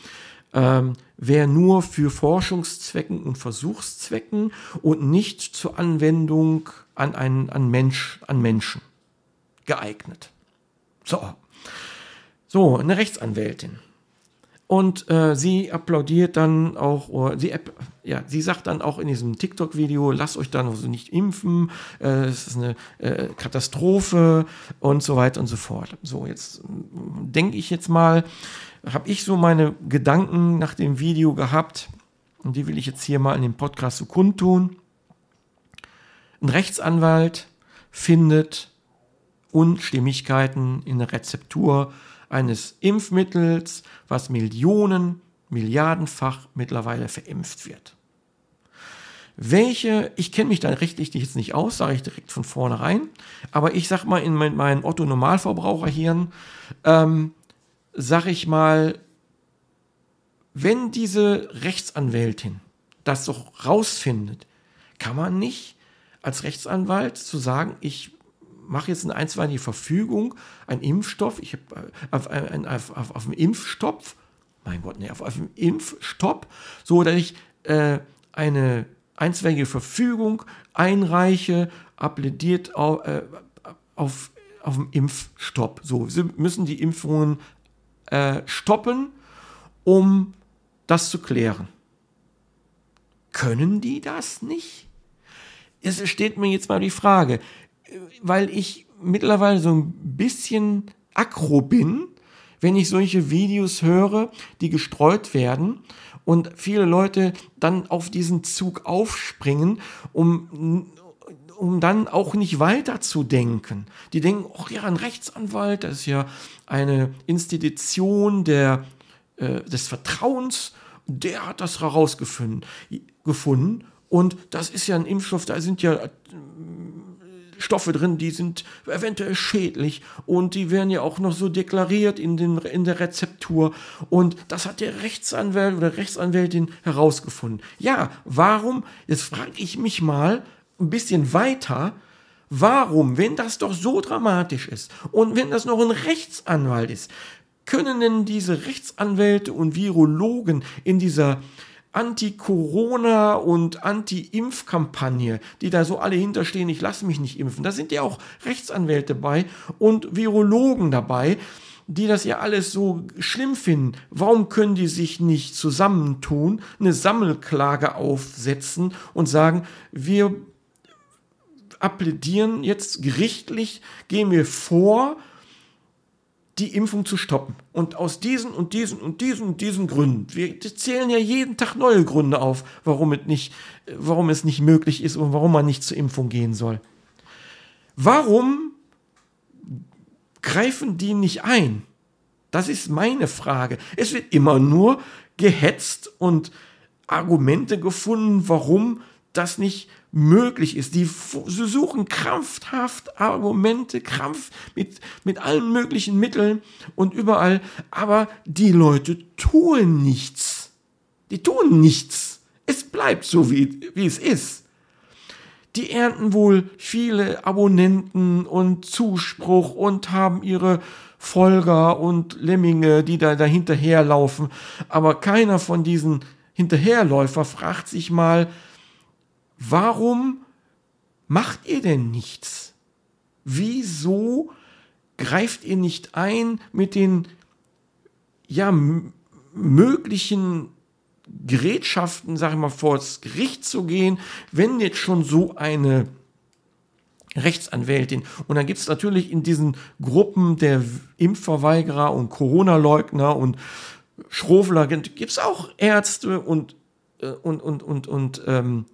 ähm, wäre nur für Forschungszwecken und Versuchszwecken und nicht zur Anwendung an, einen, an, Mensch, an Menschen geeignet. So. So, eine Rechtsanwältin. Und äh, sie applaudiert dann auch, oder sie, ja, sie sagt dann auch in diesem TikTok-Video, lasst euch dann also nicht impfen, äh, es ist eine äh, Katastrophe und so weiter und so fort. So, jetzt denke ich jetzt mal, habe ich so meine Gedanken nach dem Video gehabt und die will ich jetzt hier mal in dem Podcast so kundtun. Ein Rechtsanwalt findet Unstimmigkeiten in der Rezeptur eines Impfmittels, was Millionen, Milliardenfach mittlerweile verimpft wird. Welche, ich kenne mich da rechtlich jetzt nicht aus, sage ich direkt von vornherein, aber ich sage mal in mein, Otto-Normalverbraucherhirn, ähm, sage ich mal, wenn diese Rechtsanwältin das doch rausfindet, kann man nicht als Rechtsanwalt zu sagen, ich mache jetzt eine einstweilige Verfügung, ein Impfstoff, ich habe äh, auf, auf, auf, auf, einen Impfstoff, mein Gott, nee, auf, auf einen Impfstopp, so dass ich äh, eine einstweilige Verfügung einreiche, appelliert auf, äh, auf, auf einen Impfstopp. So, sie müssen die Impfungen äh, stoppen, um das zu klären. Können die das nicht? Es steht mir jetzt mal die Frage, weil ich mittlerweile so ein bisschen aggro bin, wenn ich solche Videos höre, die gestreut werden und viele Leute dann auf diesen Zug aufspringen, um, um dann auch nicht weiterzudenken. Die denken, ach ja, ein Rechtsanwalt, das ist ja eine Institution der, äh, des Vertrauens, der hat das herausgefunden. Gefunden. Und das ist ja ein Impfstoff, da sind ja Stoffe drin, die sind eventuell schädlich und die werden ja auch noch so deklariert in, den, in der Rezeptur und das hat der Rechtsanwalt oder Rechtsanwältin herausgefunden. Ja, warum, jetzt frage ich mich mal ein bisschen weiter, warum, wenn das doch so dramatisch ist und wenn das noch ein Rechtsanwalt ist, können denn diese Rechtsanwälte und Virologen in dieser Anti-Corona- und Anti-Impf-Kampagne, die da so alle hinterstehen, ich lasse mich nicht impfen. Da sind ja auch Rechtsanwälte dabei und Virologen dabei, die das ja alles so schlimm finden, warum können die sich nicht zusammentun, eine Sammelklage aufsetzen und sagen, wir appellieren jetzt gerichtlich, gehen wir vor, die Impfung zu stoppen. Und aus diesen und diesen und diesen und diesen Gründen, wir zählen ja jeden Tag neue Gründe auf, warum es nicht, warum es nicht möglich ist und warum man nicht zur Impfung gehen soll. Warum greifen die nicht ein? Das ist meine Frage. Es wird immer nur gehetzt und Argumente gefunden, warum das nicht möglich ist. Die suchen krampfhaft Argumente, Krampf mit, mit allen möglichen Mitteln und überall, aber die Leute tun nichts. Die tun nichts. Es bleibt so, wie, wie es ist. Die ernten wohl viele Abonnenten und Zuspruch und haben ihre Folger und Lemminge, die da dahinterherlaufen. Aber keiner von diesen Hinterherläufer fragt sich mal, warum macht ihr denn nichts? Wieso greift ihr nicht ein mit den ja, möglichen Gerätschaften, sag ich mal, vor das Gericht zu gehen, wenn jetzt schon so eine Rechtsanwältin. Und dann gibt es natürlich in diesen Gruppen der Impfverweigerer und Corona-Leugner und Schrofler, gibt es auch Ärzte und, äh, und, und, und, und ähm,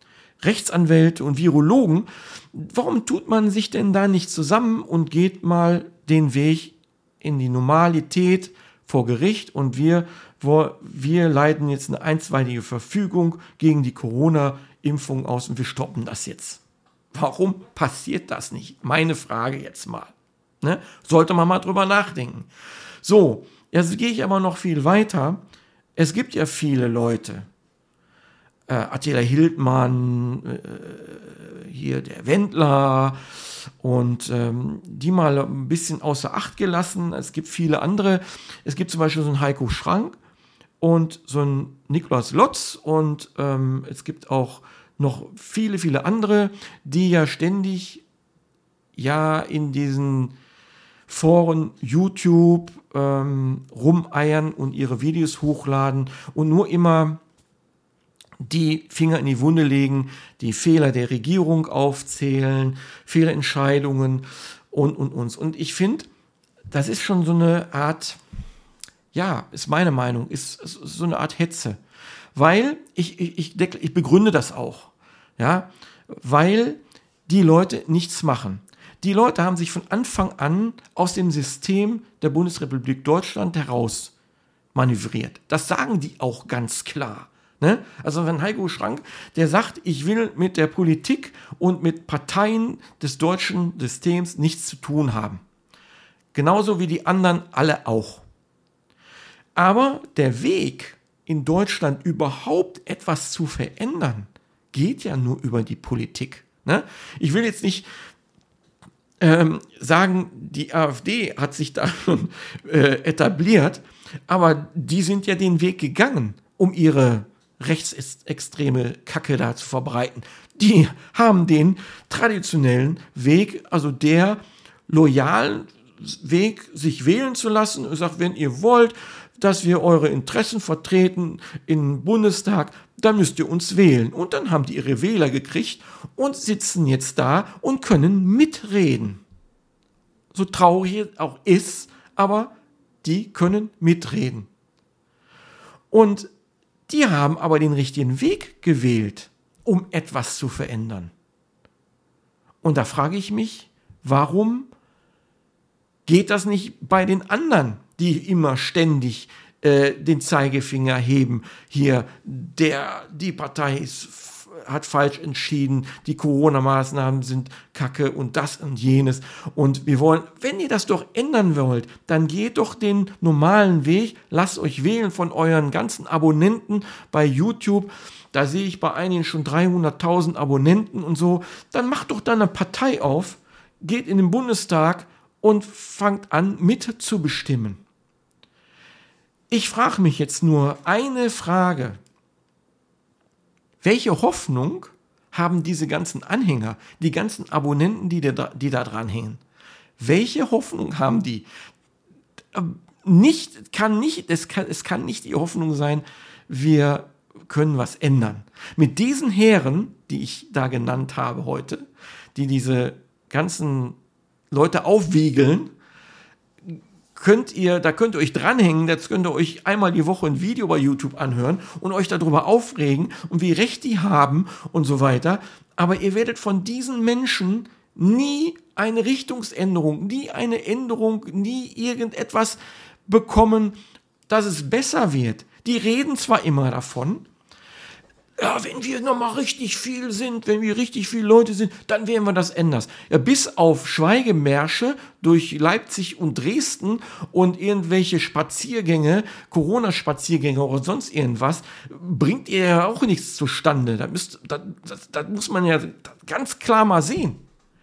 Rechtsanwälte und Virologen. Warum tut man sich denn da nicht zusammen und geht mal den Weg in die Normalität vor Gericht und wir, wir leiten jetzt eine einstweilige Verfügung gegen die Corona-Impfung aus und wir stoppen das jetzt. Warum passiert das nicht? Meine Frage jetzt mal. Ne? Sollte man mal drüber nachdenken. So, jetzt gehe ich aber noch viel weiter. Es gibt ja viele Leute, äh, Attila Hildmann, äh, hier der Wendler und ähm, die mal ein bisschen außer Acht gelassen. Es gibt viele andere. Es gibt zum Beispiel so einen Heiko Schrank und so einen Nikolaus Lotz und ähm, es gibt auch noch viele, viele andere, die ja ständig ja in diesen Foren, YouTube ähm, rumeiern und ihre Videos hochladen und nur immer die Finger in die Wunde legen, die Fehler der Regierung aufzählen, Fehlentscheidungen und, und uns. Und ich finde, das ist schon so eine Art, ja, ist meine Meinung, ist, ist so eine Art Hetze. Weil, ich, ich, ich, ich begründe das auch, ja, weil die Leute nichts machen. Die Leute haben sich von Anfang an aus dem System der Bundesrepublik Deutschland heraus manövriert. Das sagen die auch ganz klar. Ne? Also wenn Heiko Schrank, der sagt, ich will mit der Politik und mit Parteien des deutschen Systems nichts zu tun haben. Genauso wie die anderen alle auch. Aber der Weg in Deutschland überhaupt etwas zu verändern, geht ja nur über die Politik. Ne? Ich will jetzt nicht ähm, sagen, die AfD hat sich da schon äh, etabliert, aber die sind ja den Weg gegangen, um ihre rechtsextreme Kacke da zu verbreiten. Die haben den traditionellen Weg, also der loyalen Weg, sich wählen zu lassen und sagt, wenn ihr wollt, dass wir eure Interessen vertreten im Bundestag, dann müsst ihr uns wählen. Und dann haben die ihre Wähler gekriegt und sitzen jetzt da und können mitreden. So traurig es auch ist, aber die können mitreden. Und die haben aber den richtigen Weg gewählt, um etwas zu verändern. Und da frage ich mich, warum geht das nicht bei den anderen, die immer ständig äh, den Zeigefinger heben? Hier, der, die Partei ist hat falsch entschieden, die Corona-Maßnahmen sind kacke und das und jenes. Und wir wollen, wenn ihr das doch ändern wollt, dann geht doch den normalen Weg, lasst euch wählen von euren ganzen Abonnenten bei YouTube. Da sehe ich bei einigen schon 300.000 Abonnenten und so. Dann macht doch da eine Partei auf, geht in den Bundestag und fangt an mitzubestimmen. Ich frage mich jetzt nur eine Frage. Welche Hoffnung haben diese ganzen Anhänger, die ganzen Abonnenten, die da, die da dran hängen? Welche Hoffnung haben die? nicht, kann nicht, es kann, es kann nicht die Hoffnung sein, wir können was ändern. Mit diesen Heeren, die ich da genannt habe heute, die diese ganzen Leute aufwiegeln, könnt ihr, da könnt ihr euch dranhängen, jetzt könnt ihr euch einmal die Woche ein Video bei YouTube anhören und euch darüber aufregen und wie recht die haben und so weiter. Aber ihr werdet von diesen Menschen nie eine Richtungsänderung, nie eine Änderung, nie irgendetwas bekommen, dass es besser wird. Die reden zwar immer davon, ja, wenn wir nochmal richtig viel sind, wenn wir richtig viele Leute sind, dann werden wir das ändern. Ja, bis auf Schweigemärsche durch Leipzig und Dresden und irgendwelche Spaziergänge, Corona-Spaziergänge oder sonst irgendwas, bringt ihr ja auch nichts zustande. Da, müsst, da, das, das muss man ja ganz klar mal sehen.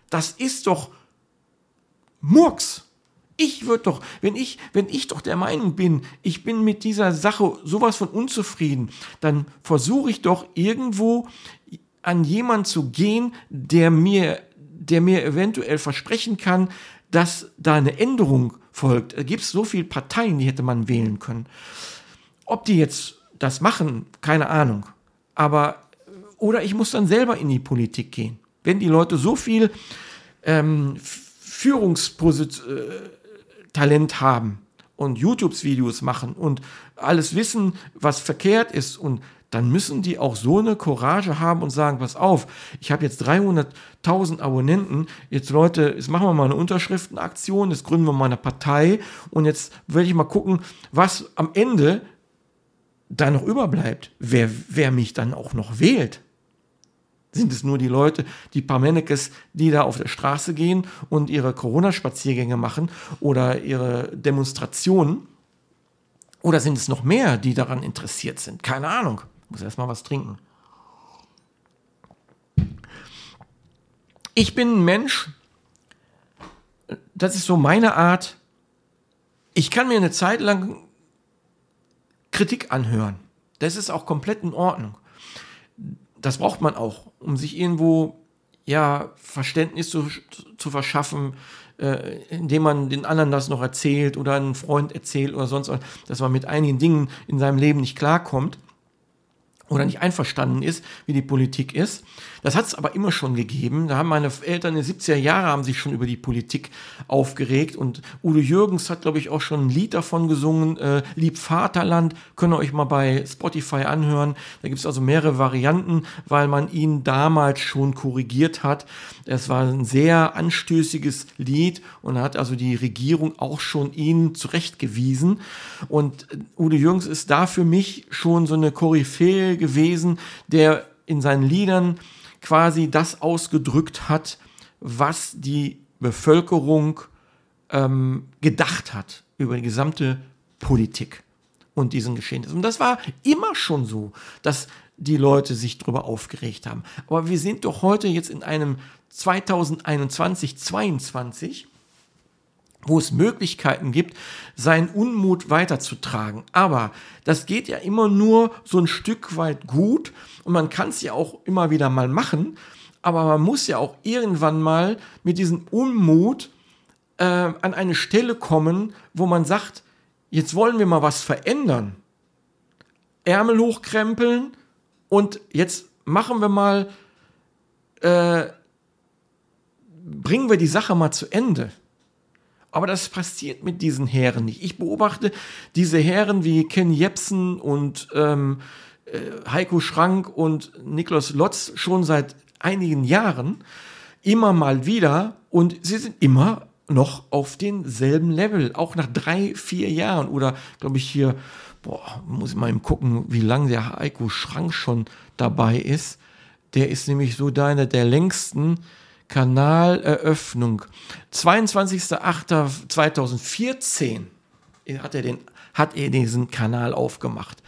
Das ist doch Murks. Ich würde doch, wenn ich, wenn ich doch der Meinung bin, ich bin mit dieser Sache sowas von unzufrieden, dann versuche ich doch irgendwo an jemanden zu gehen, der mir, der mir eventuell versprechen kann, dass da eine Änderung folgt. Da gibt es so viele Parteien, die hätte man wählen können. Ob die jetzt das machen, keine Ahnung. Aber, oder ich muss dann selber in die Politik gehen. Wenn die Leute so viel ähm, Führungsposition, äh, Talent haben und YouTube-Videos machen und alles wissen, was verkehrt ist. Und dann müssen die auch so eine Courage haben und sagen, pass auf, ich habe jetzt 300.000 Abonnenten, jetzt Leute, jetzt machen wir mal eine Unterschriftenaktion, jetzt gründen wir mal eine Partei. Und jetzt werde ich mal gucken, was am Ende da noch überbleibt, wer, wer mich dann auch noch wählt. Sind es nur die Leute, die paar Mannekes, die da auf der Straße gehen und ihre Corona-Spaziergänge machen oder ihre Demonstrationen? Oder sind es noch mehr, die daran interessiert sind? Keine Ahnung. Ich muss erstmal was trinken. Ich bin ein Mensch, das ist so meine Art. Ich kann mir eine Zeit lang Kritik anhören. Das ist auch komplett in Ordnung das braucht man auch, um sich irgendwo ja Verständnis zu, zu verschaffen, äh, indem man den anderen das noch erzählt oder einen Freund erzählt oder sonst was, dass man mit einigen Dingen in seinem Leben nicht klarkommt oder nicht einverstanden ist, wie die Politik ist. Das hat es aber immer schon gegeben. Da haben meine Eltern in den 70er Jahren haben sich schon über die Politik aufgeregt und Udo Jürgens hat, glaube ich, auch schon ein Lied davon gesungen, äh, Lieb Vaterland, könnt ihr euch mal bei Spotify anhören. Da gibt es also mehrere Varianten, weil man ihn damals schon korrigiert hat. Es war ein sehr anstößiges Lied und hat also die Regierung auch schon ihn zurechtgewiesen. Und Udo Jürgens ist da für mich schon so eine Koryphäe gewesen, der in seinen Liedern quasi das ausgedrückt hat, was die Bevölkerung ähm, gedacht hat über die gesamte Politik und diesen Geschehnissen. Und das war immer schon so, dass die Leute sich darüber aufgeregt haben. Aber wir sind doch heute jetzt in einem 2021, 22, wo es Möglichkeiten gibt, seinen Unmut weiterzutragen. Aber das geht ja immer nur so ein Stück weit gut und man kann es ja auch immer wieder mal machen, aber man muss ja auch irgendwann mal mit diesem Unmut äh, an eine Stelle kommen, wo man sagt, jetzt wollen wir mal was verändern. Ärmel hochkrempeln und jetzt machen wir mal, äh, bringen wir die Sache mal zu Ende. Aber das passiert mit diesen Herren nicht. Ich beobachte diese Herren wie Ken Jepsen und ähm, äh, Heiko Schrank und Niklas Lotz schon seit einigen Jahren immer mal wieder und sie sind immer noch auf denselben Level, auch nach drei, vier Jahren oder glaube ich hier, boah, muss ich mal eben gucken, wie lange der Heiko Schrank schon dabei ist. Der ist nämlich so deiner der längsten Kanaleröffnung. 22.08.2014 hat er, hat er diesen Kanal aufgemacht.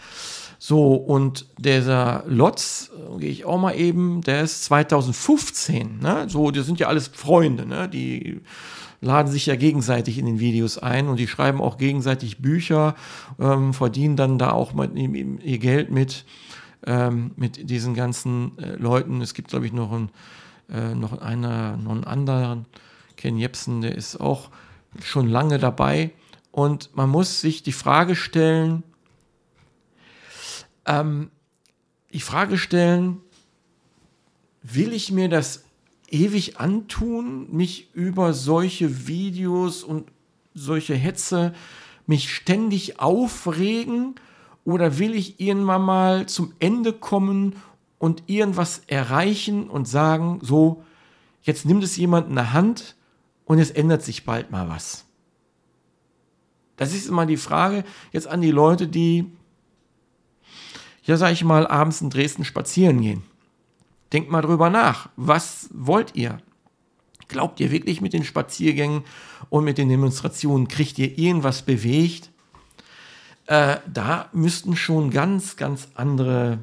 So, und dieser Lotz, äh, gehe ich auch mal eben, der ist 2015. Ne? So, die sind ja alles Freunde, ne? die laden sich ja gegenseitig in den Videos ein und die schreiben auch gegenseitig Bücher, ähm, verdienen dann da auch mal ihr Geld mit, ähm, mit diesen ganzen äh, Leuten. Es gibt, glaube ich, noch ein äh, noch einer, noch einen anderen, Ken Jepsen, der ist auch schon lange dabei. Und man muss sich die Frage stellen, ähm, die Frage stellen, will ich mir das ewig antun, mich über solche Videos und solche Hetze mich ständig aufregen oder will ich irgendwann mal zum Ende kommen und irgendwas erreichen und sagen, so, jetzt nimmt es jemand in der Hand und es ändert sich bald mal was. Das ist immer die Frage jetzt an die Leute, die, ja, sag ich mal, abends in Dresden spazieren gehen. Denkt mal drüber nach. Was wollt ihr? Glaubt ihr wirklich mit den Spaziergängen und mit den Demonstrationen, kriegt ihr irgendwas bewegt? Äh, da müssten schon ganz, ganz andere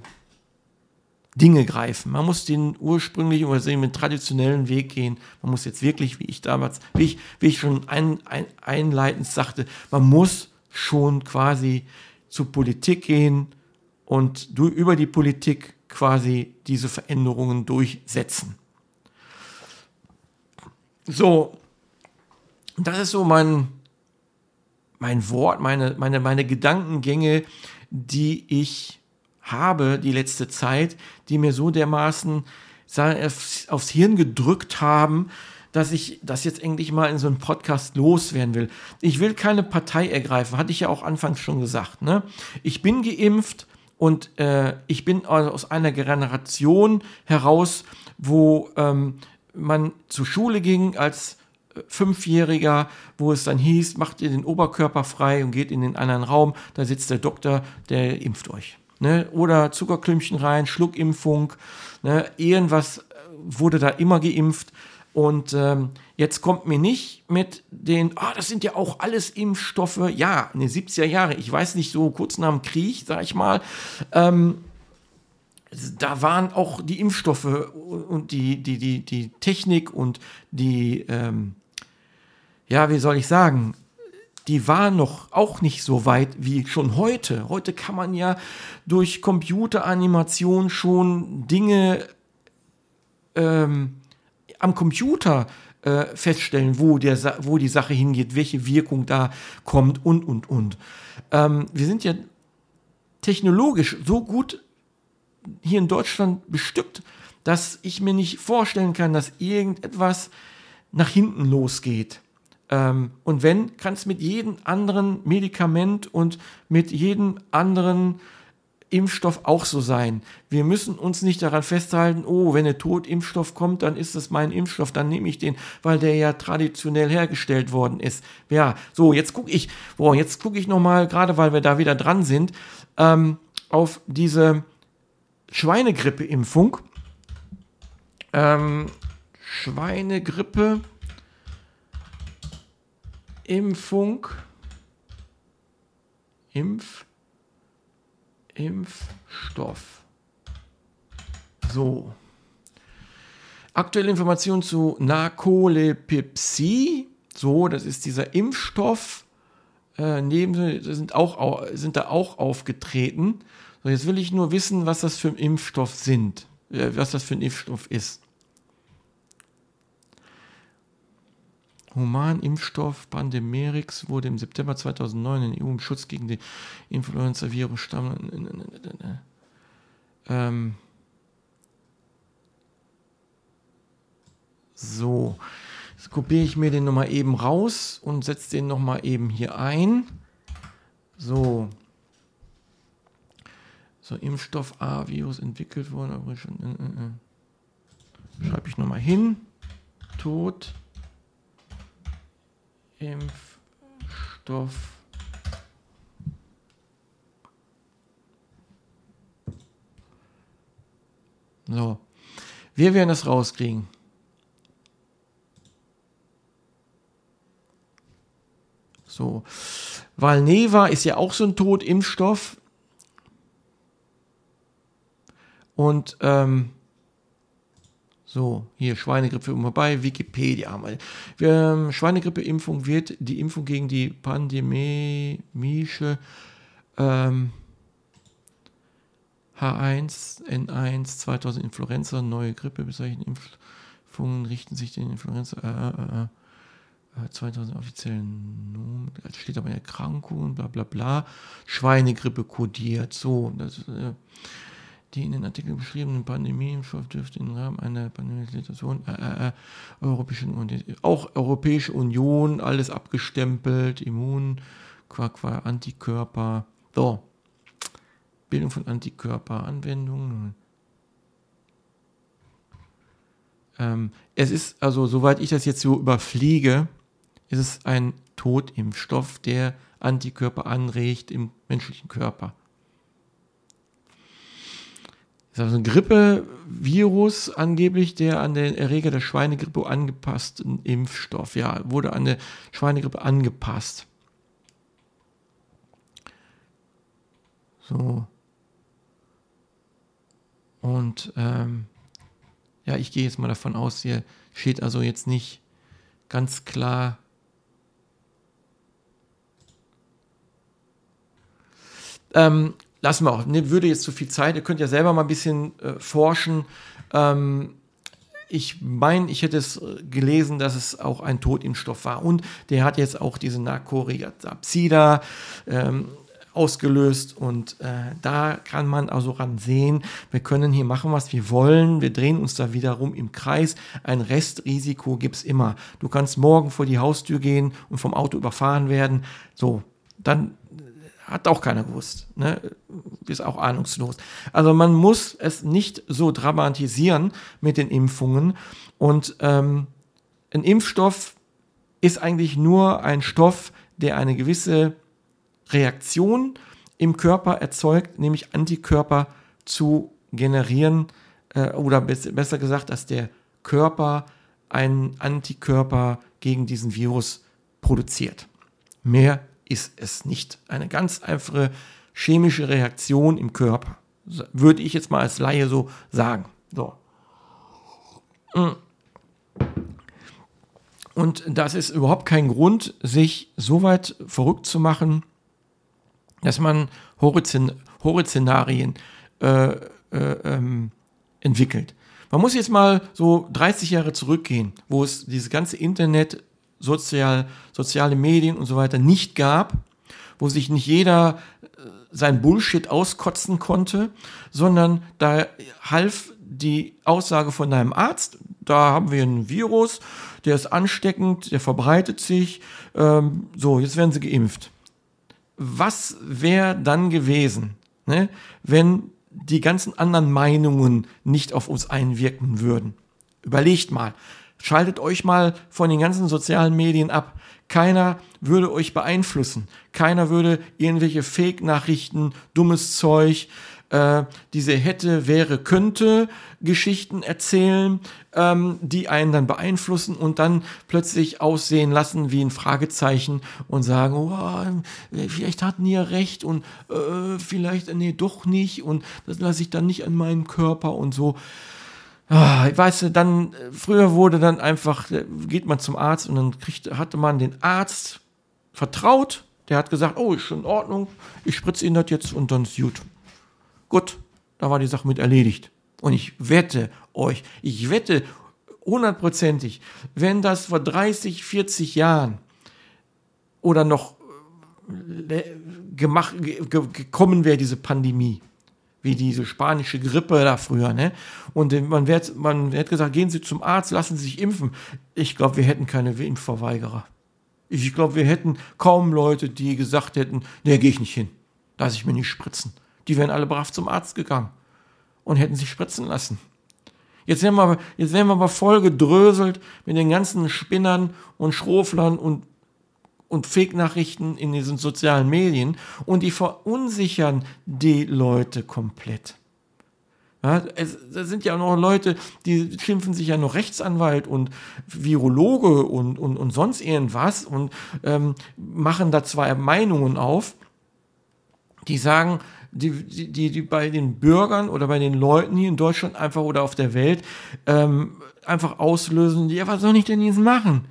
Dinge greifen. Man muss den ursprünglichen oder den traditionellen Weg gehen. Man muss jetzt wirklich, wie ich damals, wie ich, wie ich schon ein, ein, einleitend sagte, man muss schon quasi zur Politik gehen und du, über die Politik quasi diese Veränderungen durchsetzen. So, das ist so mein, mein Wort, meine, meine, meine Gedankengänge, die ich habe die letzte Zeit, die mir so dermaßen aufs Hirn gedrückt haben, dass ich das jetzt endlich mal in so einem Podcast loswerden will. Ich will keine Partei ergreifen, hatte ich ja auch anfangs schon gesagt. Ne? Ich bin geimpft und äh, ich bin aus einer Generation heraus, wo ähm, man zur Schule ging als äh, Fünfjähriger, wo es dann hieß, macht ihr den Oberkörper frei und geht in den anderen Raum, da sitzt der Doktor, der impft euch. Ne? Oder Zuckerklümpchen rein, Schluckimpfung, ne? irgendwas äh, wurde da immer geimpft. Und ähm, jetzt kommt mir nicht mit den, ah, das sind ja auch alles Impfstoffe. Ja, in den 70er Jahre, ich weiß nicht, so kurz nach dem Krieg, sag ich mal, ähm, da waren auch die Impfstoffe und die, die, die, die Technik und die, ähm, ja, wie soll ich sagen, die waren noch auch nicht so weit wie schon heute. Heute kann man ja durch Computeranimation schon Dinge ähm, am Computer äh, feststellen, wo, der, wo die Sache hingeht, welche Wirkung da kommt und, und, und. Ähm, wir sind ja technologisch so gut hier in Deutschland bestückt, dass ich mir nicht vorstellen kann, dass irgendetwas nach hinten losgeht. Ähm, und wenn, kann es mit jedem anderen Medikament und mit jedem anderen Impfstoff auch so sein. Wir müssen uns nicht daran festhalten, oh, wenn ein Totimpfstoff kommt, dann ist das mein Impfstoff, dann nehme ich den, weil der ja traditionell hergestellt worden ist. Ja, so, jetzt gucke ich, boah, jetzt gucke ich nochmal, gerade weil wir da wieder dran sind, ähm, auf diese Schweinegrippe-Impfung. Ähm, Schweinegrippe Impfung Impf Impfstoff. So. Aktuelle Informationen zu Narkolepsie. So, das ist dieser Impfstoff. Äh, neben sind, auch, sind da auch aufgetreten. So, jetzt will ich nur wissen, was das für ein Impfstoff sind, äh, was das für ein Impfstoff ist. Humanimpfstoff Pandemerix wurde im September 2009 in EU im Schutz gegen den Influenza-Virus-Stamm. Ähm so, jetzt kopiere ich mir den nochmal eben raus und setze den nochmal eben hier ein. So, so Impfstoff A-Virus entwickelt worden. Schreibe ich nochmal hin. Tod. Impfstoff. So. Wir werden das rauskriegen. So. Valneva ist ja auch so ein Totimpfstoff. Und ähm, so, hier Schweinegrippe vorbei, Wikipedia. Ähm, Schweinegrippeimpfung wird die Impfung gegen die pandemische ähm, H1, N1, 2000 Influenza, neue Grippe bezeichneten Impfungen richten sich den Influenza. Äh, äh, 2000 offiziellen Nomen, steht aber Erkrankungen, bla bla bla, Schweinegrippe kodiert, so, das, äh, die in den Artikeln beschriebenen Pandemieimpfstoff dürfte im Rahmen einer Pandemiesituation äh, äh, äh Europäischen Union, auch Europäische Union, alles abgestempelt, Immun, Qua, Qua, Antikörper, so, Bildung von Antikörperanwendungen. Ähm, es ist also, soweit ich das jetzt so überfliege, ist es ein Totimpfstoff, der Antikörper anregt im menschlichen Körper. Ist also ein Grippevirus angeblich, der an den Erreger der Schweinegrippe angepassten Impfstoff. Ja, wurde an der Schweinegrippe angepasst. So. Und ähm, ja, ich gehe jetzt mal davon aus, hier steht also jetzt nicht ganz klar. Ähm, lassen wir auch, ne, würde jetzt zu viel Zeit, ihr könnt ja selber mal ein bisschen äh, forschen. Ähm, ich meine, ich hätte es äh, gelesen, dass es auch ein Totimpfstoff war. Und der hat jetzt auch diese Narcoria ähm, ausgelöst und äh, da kann man also ran sehen, wir können hier machen, was wir wollen, wir drehen uns da wiederum im Kreis, ein Restrisiko gibt es immer. Du kannst morgen vor die Haustür gehen und vom Auto überfahren werden, so, dann hat auch keiner gewusst, ne? ist auch ahnungslos. Also man muss es nicht so dramatisieren mit den Impfungen und ähm, ein Impfstoff ist eigentlich nur ein Stoff, der eine gewisse Reaktion im Körper erzeugt, nämlich Antikörper zu generieren äh, oder besser gesagt, dass der Körper einen Antikörper gegen diesen Virus produziert. Mehr ist es nicht. Eine ganz einfache chemische Reaktion im Körper. Würde ich jetzt mal als Laie so sagen. So. Mm. Und das ist überhaupt kein Grund, sich so weit verrückt zu machen, dass man Horrorszenarien äh, äh, ähm, entwickelt. Man muss jetzt mal so 30 Jahre zurückgehen, wo es dieses ganze Internet, sozial, soziale Medien und so weiter nicht gab, wo sich nicht jeder äh, sein Bullshit auskotzen konnte, sondern da half die Aussage von deinem Arzt, da haben wir ein Virus, der ist ansteckend, der verbreitet sich, ähm, so, jetzt werden sie geimpft was wäre dann gewesen, ne, wenn die ganzen anderen Meinungen nicht auf uns einwirken würden? Überlegt mal, schaltet euch mal von den ganzen sozialen Medien ab. Keiner würde euch beeinflussen. Keiner würde irgendwelche Fake-Nachrichten, dummes Zeug, äh, diese hätte, wäre, könnte Geschichten erzählen, ähm, die einen dann beeinflussen und dann plötzlich aussehen lassen wie ein Fragezeichen und sagen, oh, vielleicht hatten die ja recht und äh, vielleicht, nee, doch nicht und das lasse ich dann nicht an meinen Körper und so. Ah, ich weiß, dann, früher wurde dann einfach, geht man zum Arzt und dann kriegt, hatte man den Arzt vertraut, der hat gesagt, oh, ist schon in Ordnung, ich spritze Ihnen das jetzt und dann ist gut. Gut, da war die Sache mit erledigt. Und ich wette euch, ich wette hundertprozentig, wenn das vor 30, 40 Jahren oder noch äh, gemacht, gekommen wäre, diese Pandemie, wie diese spanische Grippe da früher, ne? Und man wird, man wird gesagt, gehen Sie zum Arzt, lassen Sie sich impfen. Ich glaube, wir hätten keine Impfverweigerer. Ich glaube, wir hätten kaum Leute, die gesagt hätten, nee, gehe ich nicht hin. Lass ich mir nicht spritzen die wären alle brav zum Arzt gegangen und hätten sich spritzen lassen. Jetzt werden wir, jetzt werden wir aber voll gedröselt mit den ganzen Spinnern und Schroflern und, und Fake-Nachrichten in diesen sozialen Medien und die verunsichern die Leute komplett. Ja, es, es sind ja noch Leute, die schimpfen sich ja noch Rechtsanwalt und Virologe und, und, und sonst irgendwas und ähm, machen da zwei Meinungen auf, die sagen, die, die, die bei den Bürgern oder bei den Leuten hier in Deutschland einfach oder auf der Welt ähm, einfach auslösen, ja, was soll ich denn jetzt machen?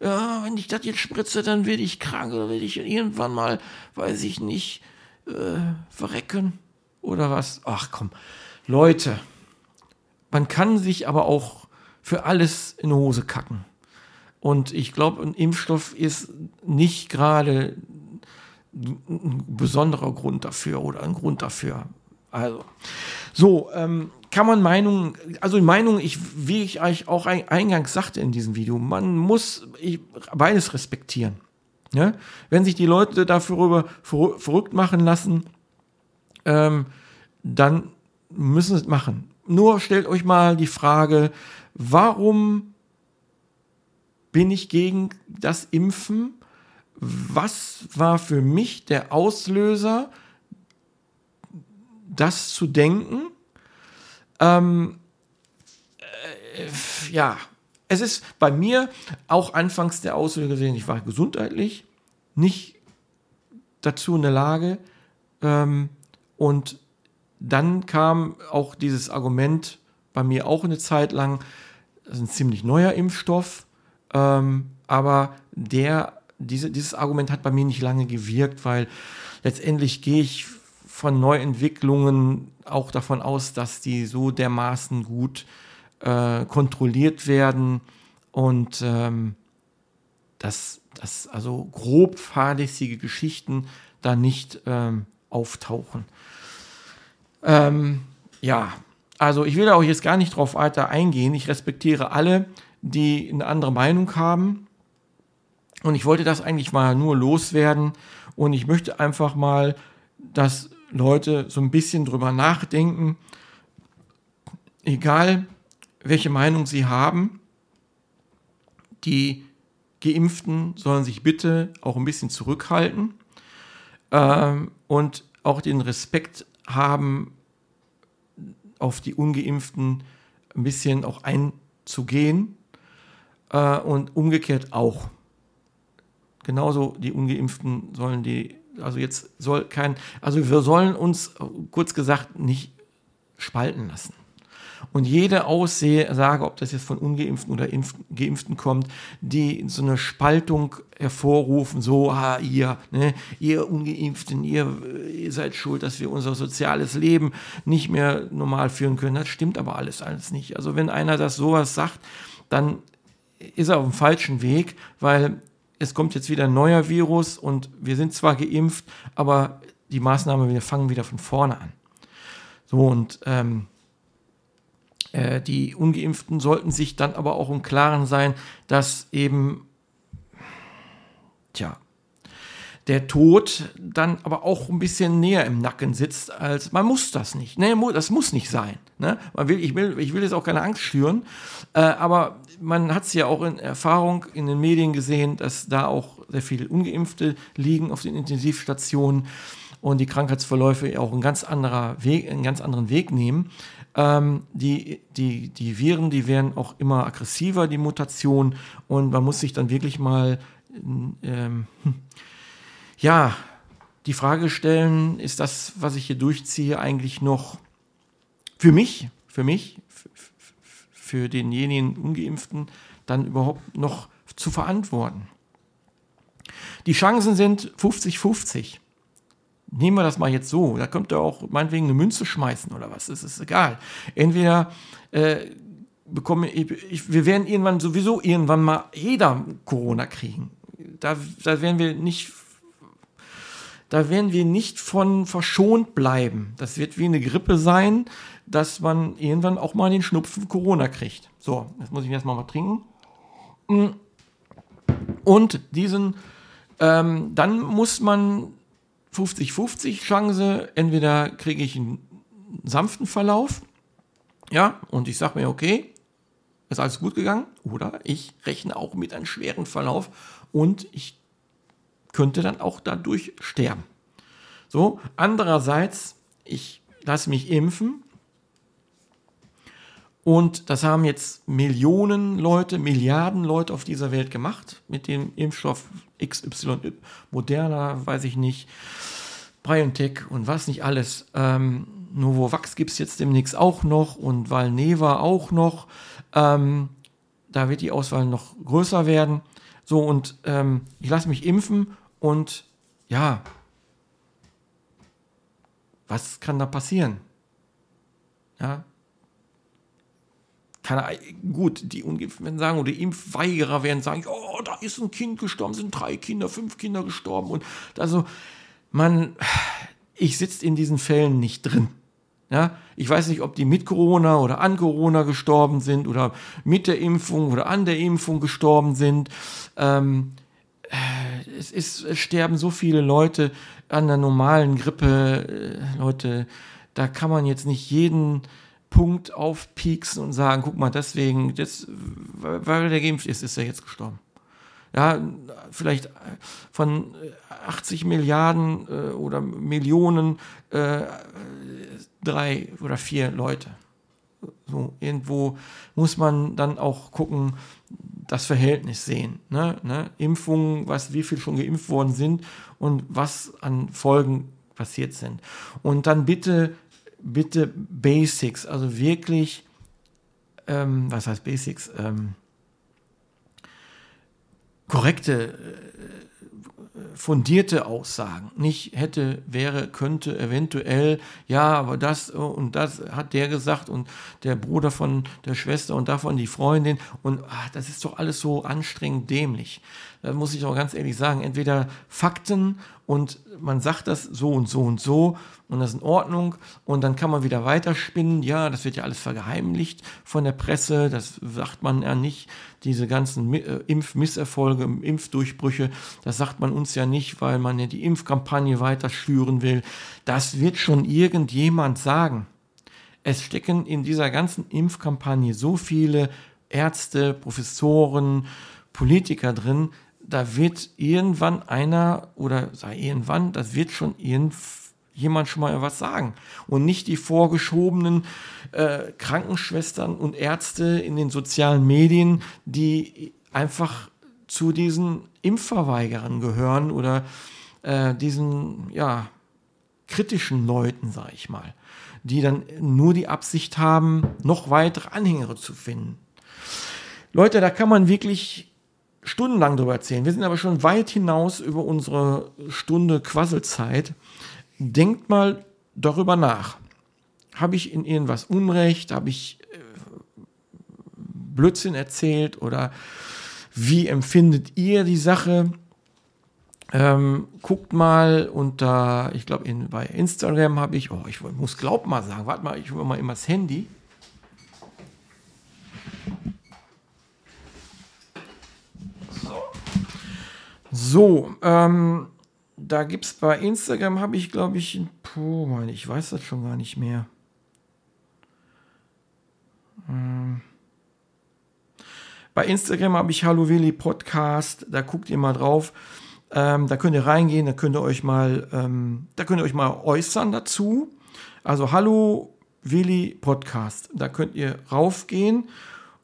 Ja, wenn ich das jetzt spritze, dann werde ich krank oder werde ich irgendwann mal, weiß ich nicht, äh, verrecken oder was. Ach komm, Leute, man kann sich aber auch für alles in die Hose kacken. Und ich glaube, ein Impfstoff ist nicht gerade ein besonderer Grund dafür oder ein Grund dafür. Also, so, ähm, kann man Meinungen, also die Meinung, ich, wie ich euch auch eingangs sagte in diesem Video, man muss beides respektieren. Ja? Wenn sich die Leute dafür verrückt machen lassen, ähm, dann müssen sie es machen. Nur stellt euch mal die Frage, warum bin ich gegen das Impfen? Was war für mich der Auslöser, das zu denken? Ähm, äh, ja, es ist bei mir auch anfangs der Auslöser gesehen, ich war gesundheitlich nicht dazu in der Lage. Ähm, und dann kam auch dieses Argument bei mir auch eine Zeit lang, das ist ein ziemlich neuer Impfstoff, ähm, aber der, diese, dieses Argument hat bei mir nicht lange gewirkt, weil letztendlich gehe ich von Neuentwicklungen auch davon aus, dass die so dermaßen gut äh, kontrolliert werden und ähm, dass, dass also grob fahrlässige Geschichten da nicht ähm, auftauchen. Ähm, ja, also ich will auch jetzt gar nicht drauf weiter eingehen. Ich respektiere alle, die eine andere Meinung haben. Und ich wollte das eigentlich mal nur loswerden. Und ich möchte einfach mal, dass Leute so ein bisschen drüber nachdenken, egal welche Meinung sie haben, die Geimpften sollen sich bitte auch ein bisschen zurückhalten ähm, und auch den Respekt haben, auf die Ungeimpften ein bisschen auch einzugehen äh, und umgekehrt auch. Genauso die Ungeimpften sollen die, also jetzt soll kein, also wir sollen uns kurz gesagt nicht spalten lassen. Und jede Aussage, ob das jetzt von Ungeimpften oder Impf Geimpften kommt, die so eine Spaltung hervorrufen, so, ah, ihr, ne, ihr Ungeimpften, ihr, ihr seid schuld, dass wir unser soziales Leben nicht mehr normal führen können. Das stimmt aber alles, alles nicht. Also wenn einer das sowas sagt, dann ist er auf dem falschen Weg, weil es kommt jetzt wieder ein neuer Virus und wir sind zwar geimpft, aber die Maßnahmen, wir fangen wieder von vorne an. So und ähm, äh, die ungeimpften sollten sich dann aber auch im Klaren sein, dass eben, tja, der Tod dann aber auch ein bisschen näher im Nacken sitzt, als man muss das nicht. Nee, das muss nicht sein. Ne? Man will, ich, will, ich will jetzt auch keine Angst schüren, äh, aber man hat es ja auch in Erfahrung in den Medien gesehen, dass da auch sehr viele Ungeimpfte liegen auf den Intensivstationen und die Krankheitsverläufe auch einen ganz, anderer Weg, einen ganz anderen Weg nehmen. Ähm, die, die, die Viren, die werden auch immer aggressiver, die Mutation. Und man muss sich dann wirklich mal, ähm, hm, ja, die Frage stellen, ist das, was ich hier durchziehe, eigentlich noch für mich, für mich, für denjenigen Ungeimpften, dann überhaupt noch zu verantworten? Die Chancen sind 50-50 nehmen wir das mal jetzt so, da könnt ihr auch meinetwegen eine Münze schmeißen oder was, das ist egal. Entweder äh, bekomme ich, ich, wir werden irgendwann sowieso irgendwann mal jeder Corona kriegen. Da, da werden wir nicht da werden wir nicht von verschont bleiben. Das wird wie eine Grippe sein, dass man irgendwann auch mal den Schnupfen Corona kriegt. So, jetzt muss ich erstmal mal trinken. Und diesen, ähm, dann muss man 50-50 Chance, entweder kriege ich einen sanften Verlauf, ja, und ich sage mir, okay, ist alles gut gegangen, oder ich rechne auch mit einem schweren Verlauf und ich könnte dann auch dadurch sterben. So, andererseits, ich lasse mich impfen, und das haben jetzt Millionen Leute, Milliarden Leute auf dieser Welt gemacht mit dem Impfstoff XY, Moderna, weiß ich nicht, BioNTech und was nicht alles. Ähm, Novavax gibt es jetzt demnächst auch noch und Valneva auch noch. Ähm, da wird die Auswahl noch größer werden. So, und ähm, ich lasse mich impfen und ja, was kann da passieren? Ja, keine gut, die Ungeimpften werden sagen, oder die Impfweigerer werden sagen, oh, da ist ein Kind gestorben, sind drei Kinder, fünf Kinder gestorben. Und also, man, ich sitze in diesen Fällen nicht drin. Ja, ich weiß nicht, ob die mit Corona oder an Corona gestorben sind oder mit der Impfung oder an der Impfung gestorben sind. Ähm, äh, es, ist, es sterben so viele Leute an der normalen Grippe. Äh, Leute, da kann man jetzt nicht jeden Punkt aufpieksen und sagen, guck mal, deswegen, jetzt, weil der geimpft ist, ist er jetzt gestorben. Ja, vielleicht von 80 Milliarden äh, oder Millionen äh, drei oder vier Leute. So, irgendwo muss man dann auch gucken, das Verhältnis sehen. Ne? Ne? Impfungen, was, wie viel schon geimpft worden sind und was an Folgen passiert sind. Und dann bitte bitte Basics, also wirklich, ähm, was heißt Basics? Ähm, korrekte, äh, fundierte Aussagen. Nicht hätte, wäre, könnte, eventuell, ja, aber das und das hat der gesagt und der Bruder von der Schwester und davon die Freundin und ach, das ist doch alles so anstrengend dämlich. Da muss ich auch ganz ehrlich sagen, entweder Fakten und man sagt das so und so und so und das ist in Ordnung und dann kann man wieder weiterspinnen. Ja, das wird ja alles vergeheimlicht von der Presse, das sagt man ja nicht. Diese ganzen äh, Impfmisserfolge, Impfdurchbrüche, das sagt man uns ja nicht, weil man ja die Impfkampagne weiter schüren will. Das wird schon irgendjemand sagen. Es stecken in dieser ganzen Impfkampagne so viele Ärzte, Professoren, Politiker drin, da wird irgendwann einer oder sei irgendwann, das wird schon jemand schon mal was sagen. Und nicht die vorgeschobenen äh, Krankenschwestern und Ärzte in den sozialen Medien, die einfach zu diesen Impfverweigerern gehören oder äh, diesen, ja, kritischen Leuten, sag ich mal, die dann nur die Absicht haben, noch weitere Anhänger zu finden. Leute, da kann man wirklich stundenlang darüber erzählen. Wir sind aber schon weit hinaus über unsere Stunde Quasselzeit. Denkt mal darüber nach. Habe ich in irgendwas Unrecht? Habe ich äh, Blödsinn erzählt? Oder wie empfindet ihr die Sache? Ähm, guckt mal unter, ich glaube, in, bei Instagram habe ich, oh, ich muss glaub mal sagen, warte mal, ich hole mal immer das Handy. So, ähm, da gibt es bei Instagram, habe ich glaube ich, puh, Mann, ich weiß das schon gar nicht mehr. Ähm, bei Instagram habe ich Hallo Willi Podcast, da guckt ihr mal drauf. Ähm, da könnt ihr reingehen, da könnt ihr euch mal, ähm, da könnt ihr euch mal äußern dazu. Also Hallo Willi Podcast, da könnt ihr raufgehen.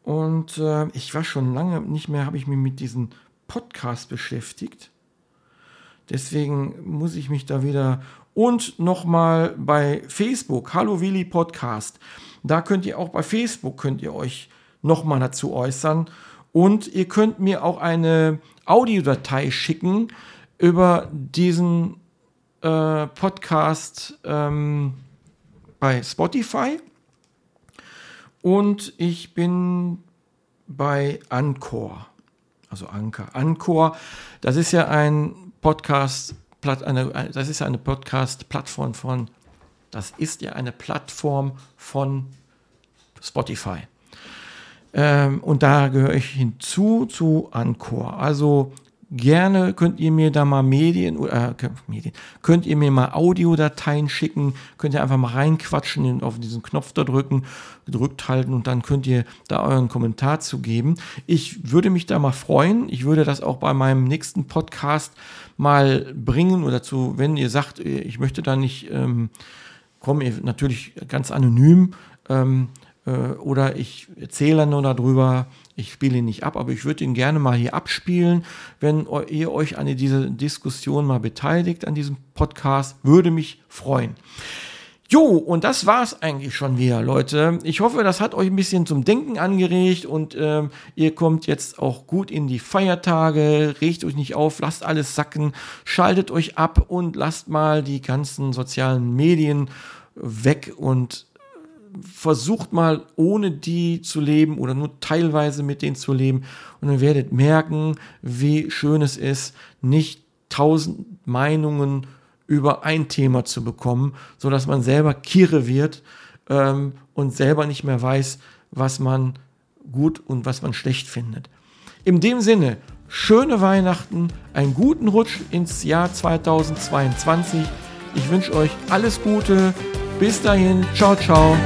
Und äh, ich war schon lange nicht mehr, habe ich mich mit diesen Podcast beschäftigt. Deswegen muss ich mich da wieder und nochmal bei Facebook, Hallo Willi Podcast. Da könnt ihr auch bei Facebook könnt ihr euch nochmal dazu äußern und ihr könnt mir auch eine Audiodatei schicken über diesen äh, Podcast ähm, bei Spotify. Und ich bin bei Anchor also Anker. Anchor, das ist ja ein Podcast, eine, das ist ja eine Podcast-Plattform von, das ist ja eine Plattform von Spotify. Ähm, und da gehöre ich hinzu zu Anchor. Also gerne könnt ihr mir da mal Medien, äh, Medien, könnt ihr mir mal Audiodateien schicken, könnt ihr einfach mal reinquatschen, auf diesen Knopf da drücken, gedrückt halten und dann könnt ihr da euren Kommentar zu geben. Ich würde mich da mal freuen. Ich würde das auch bei meinem nächsten Podcast mal bringen oder zu, wenn ihr sagt, ich möchte da nicht, ähm, kommen ihr natürlich ganz anonym, ähm, äh, oder ich erzähle nur darüber, ich spiele ihn nicht ab, aber ich würde ihn gerne mal hier abspielen. Wenn ihr euch an dieser Diskussion mal beteiligt, an diesem Podcast, würde mich freuen. Jo, und das war's eigentlich schon wieder, Leute. Ich hoffe, das hat euch ein bisschen zum Denken angeregt und ähm, ihr kommt jetzt auch gut in die Feiertage. Regt euch nicht auf, lasst alles sacken, schaltet euch ab und lasst mal die ganzen sozialen Medien weg und versucht mal ohne die zu leben oder nur teilweise mit denen zu leben und ihr werdet merken, wie schön es ist, nicht tausend Meinungen über ein Thema zu bekommen, so dass man selber kirre wird ähm, und selber nicht mehr weiß, was man gut und was man schlecht findet. In dem Sinne, schöne Weihnachten, einen guten Rutsch ins Jahr 2022. Ich wünsche euch alles Gute. Bis dahin, ciao, ciao.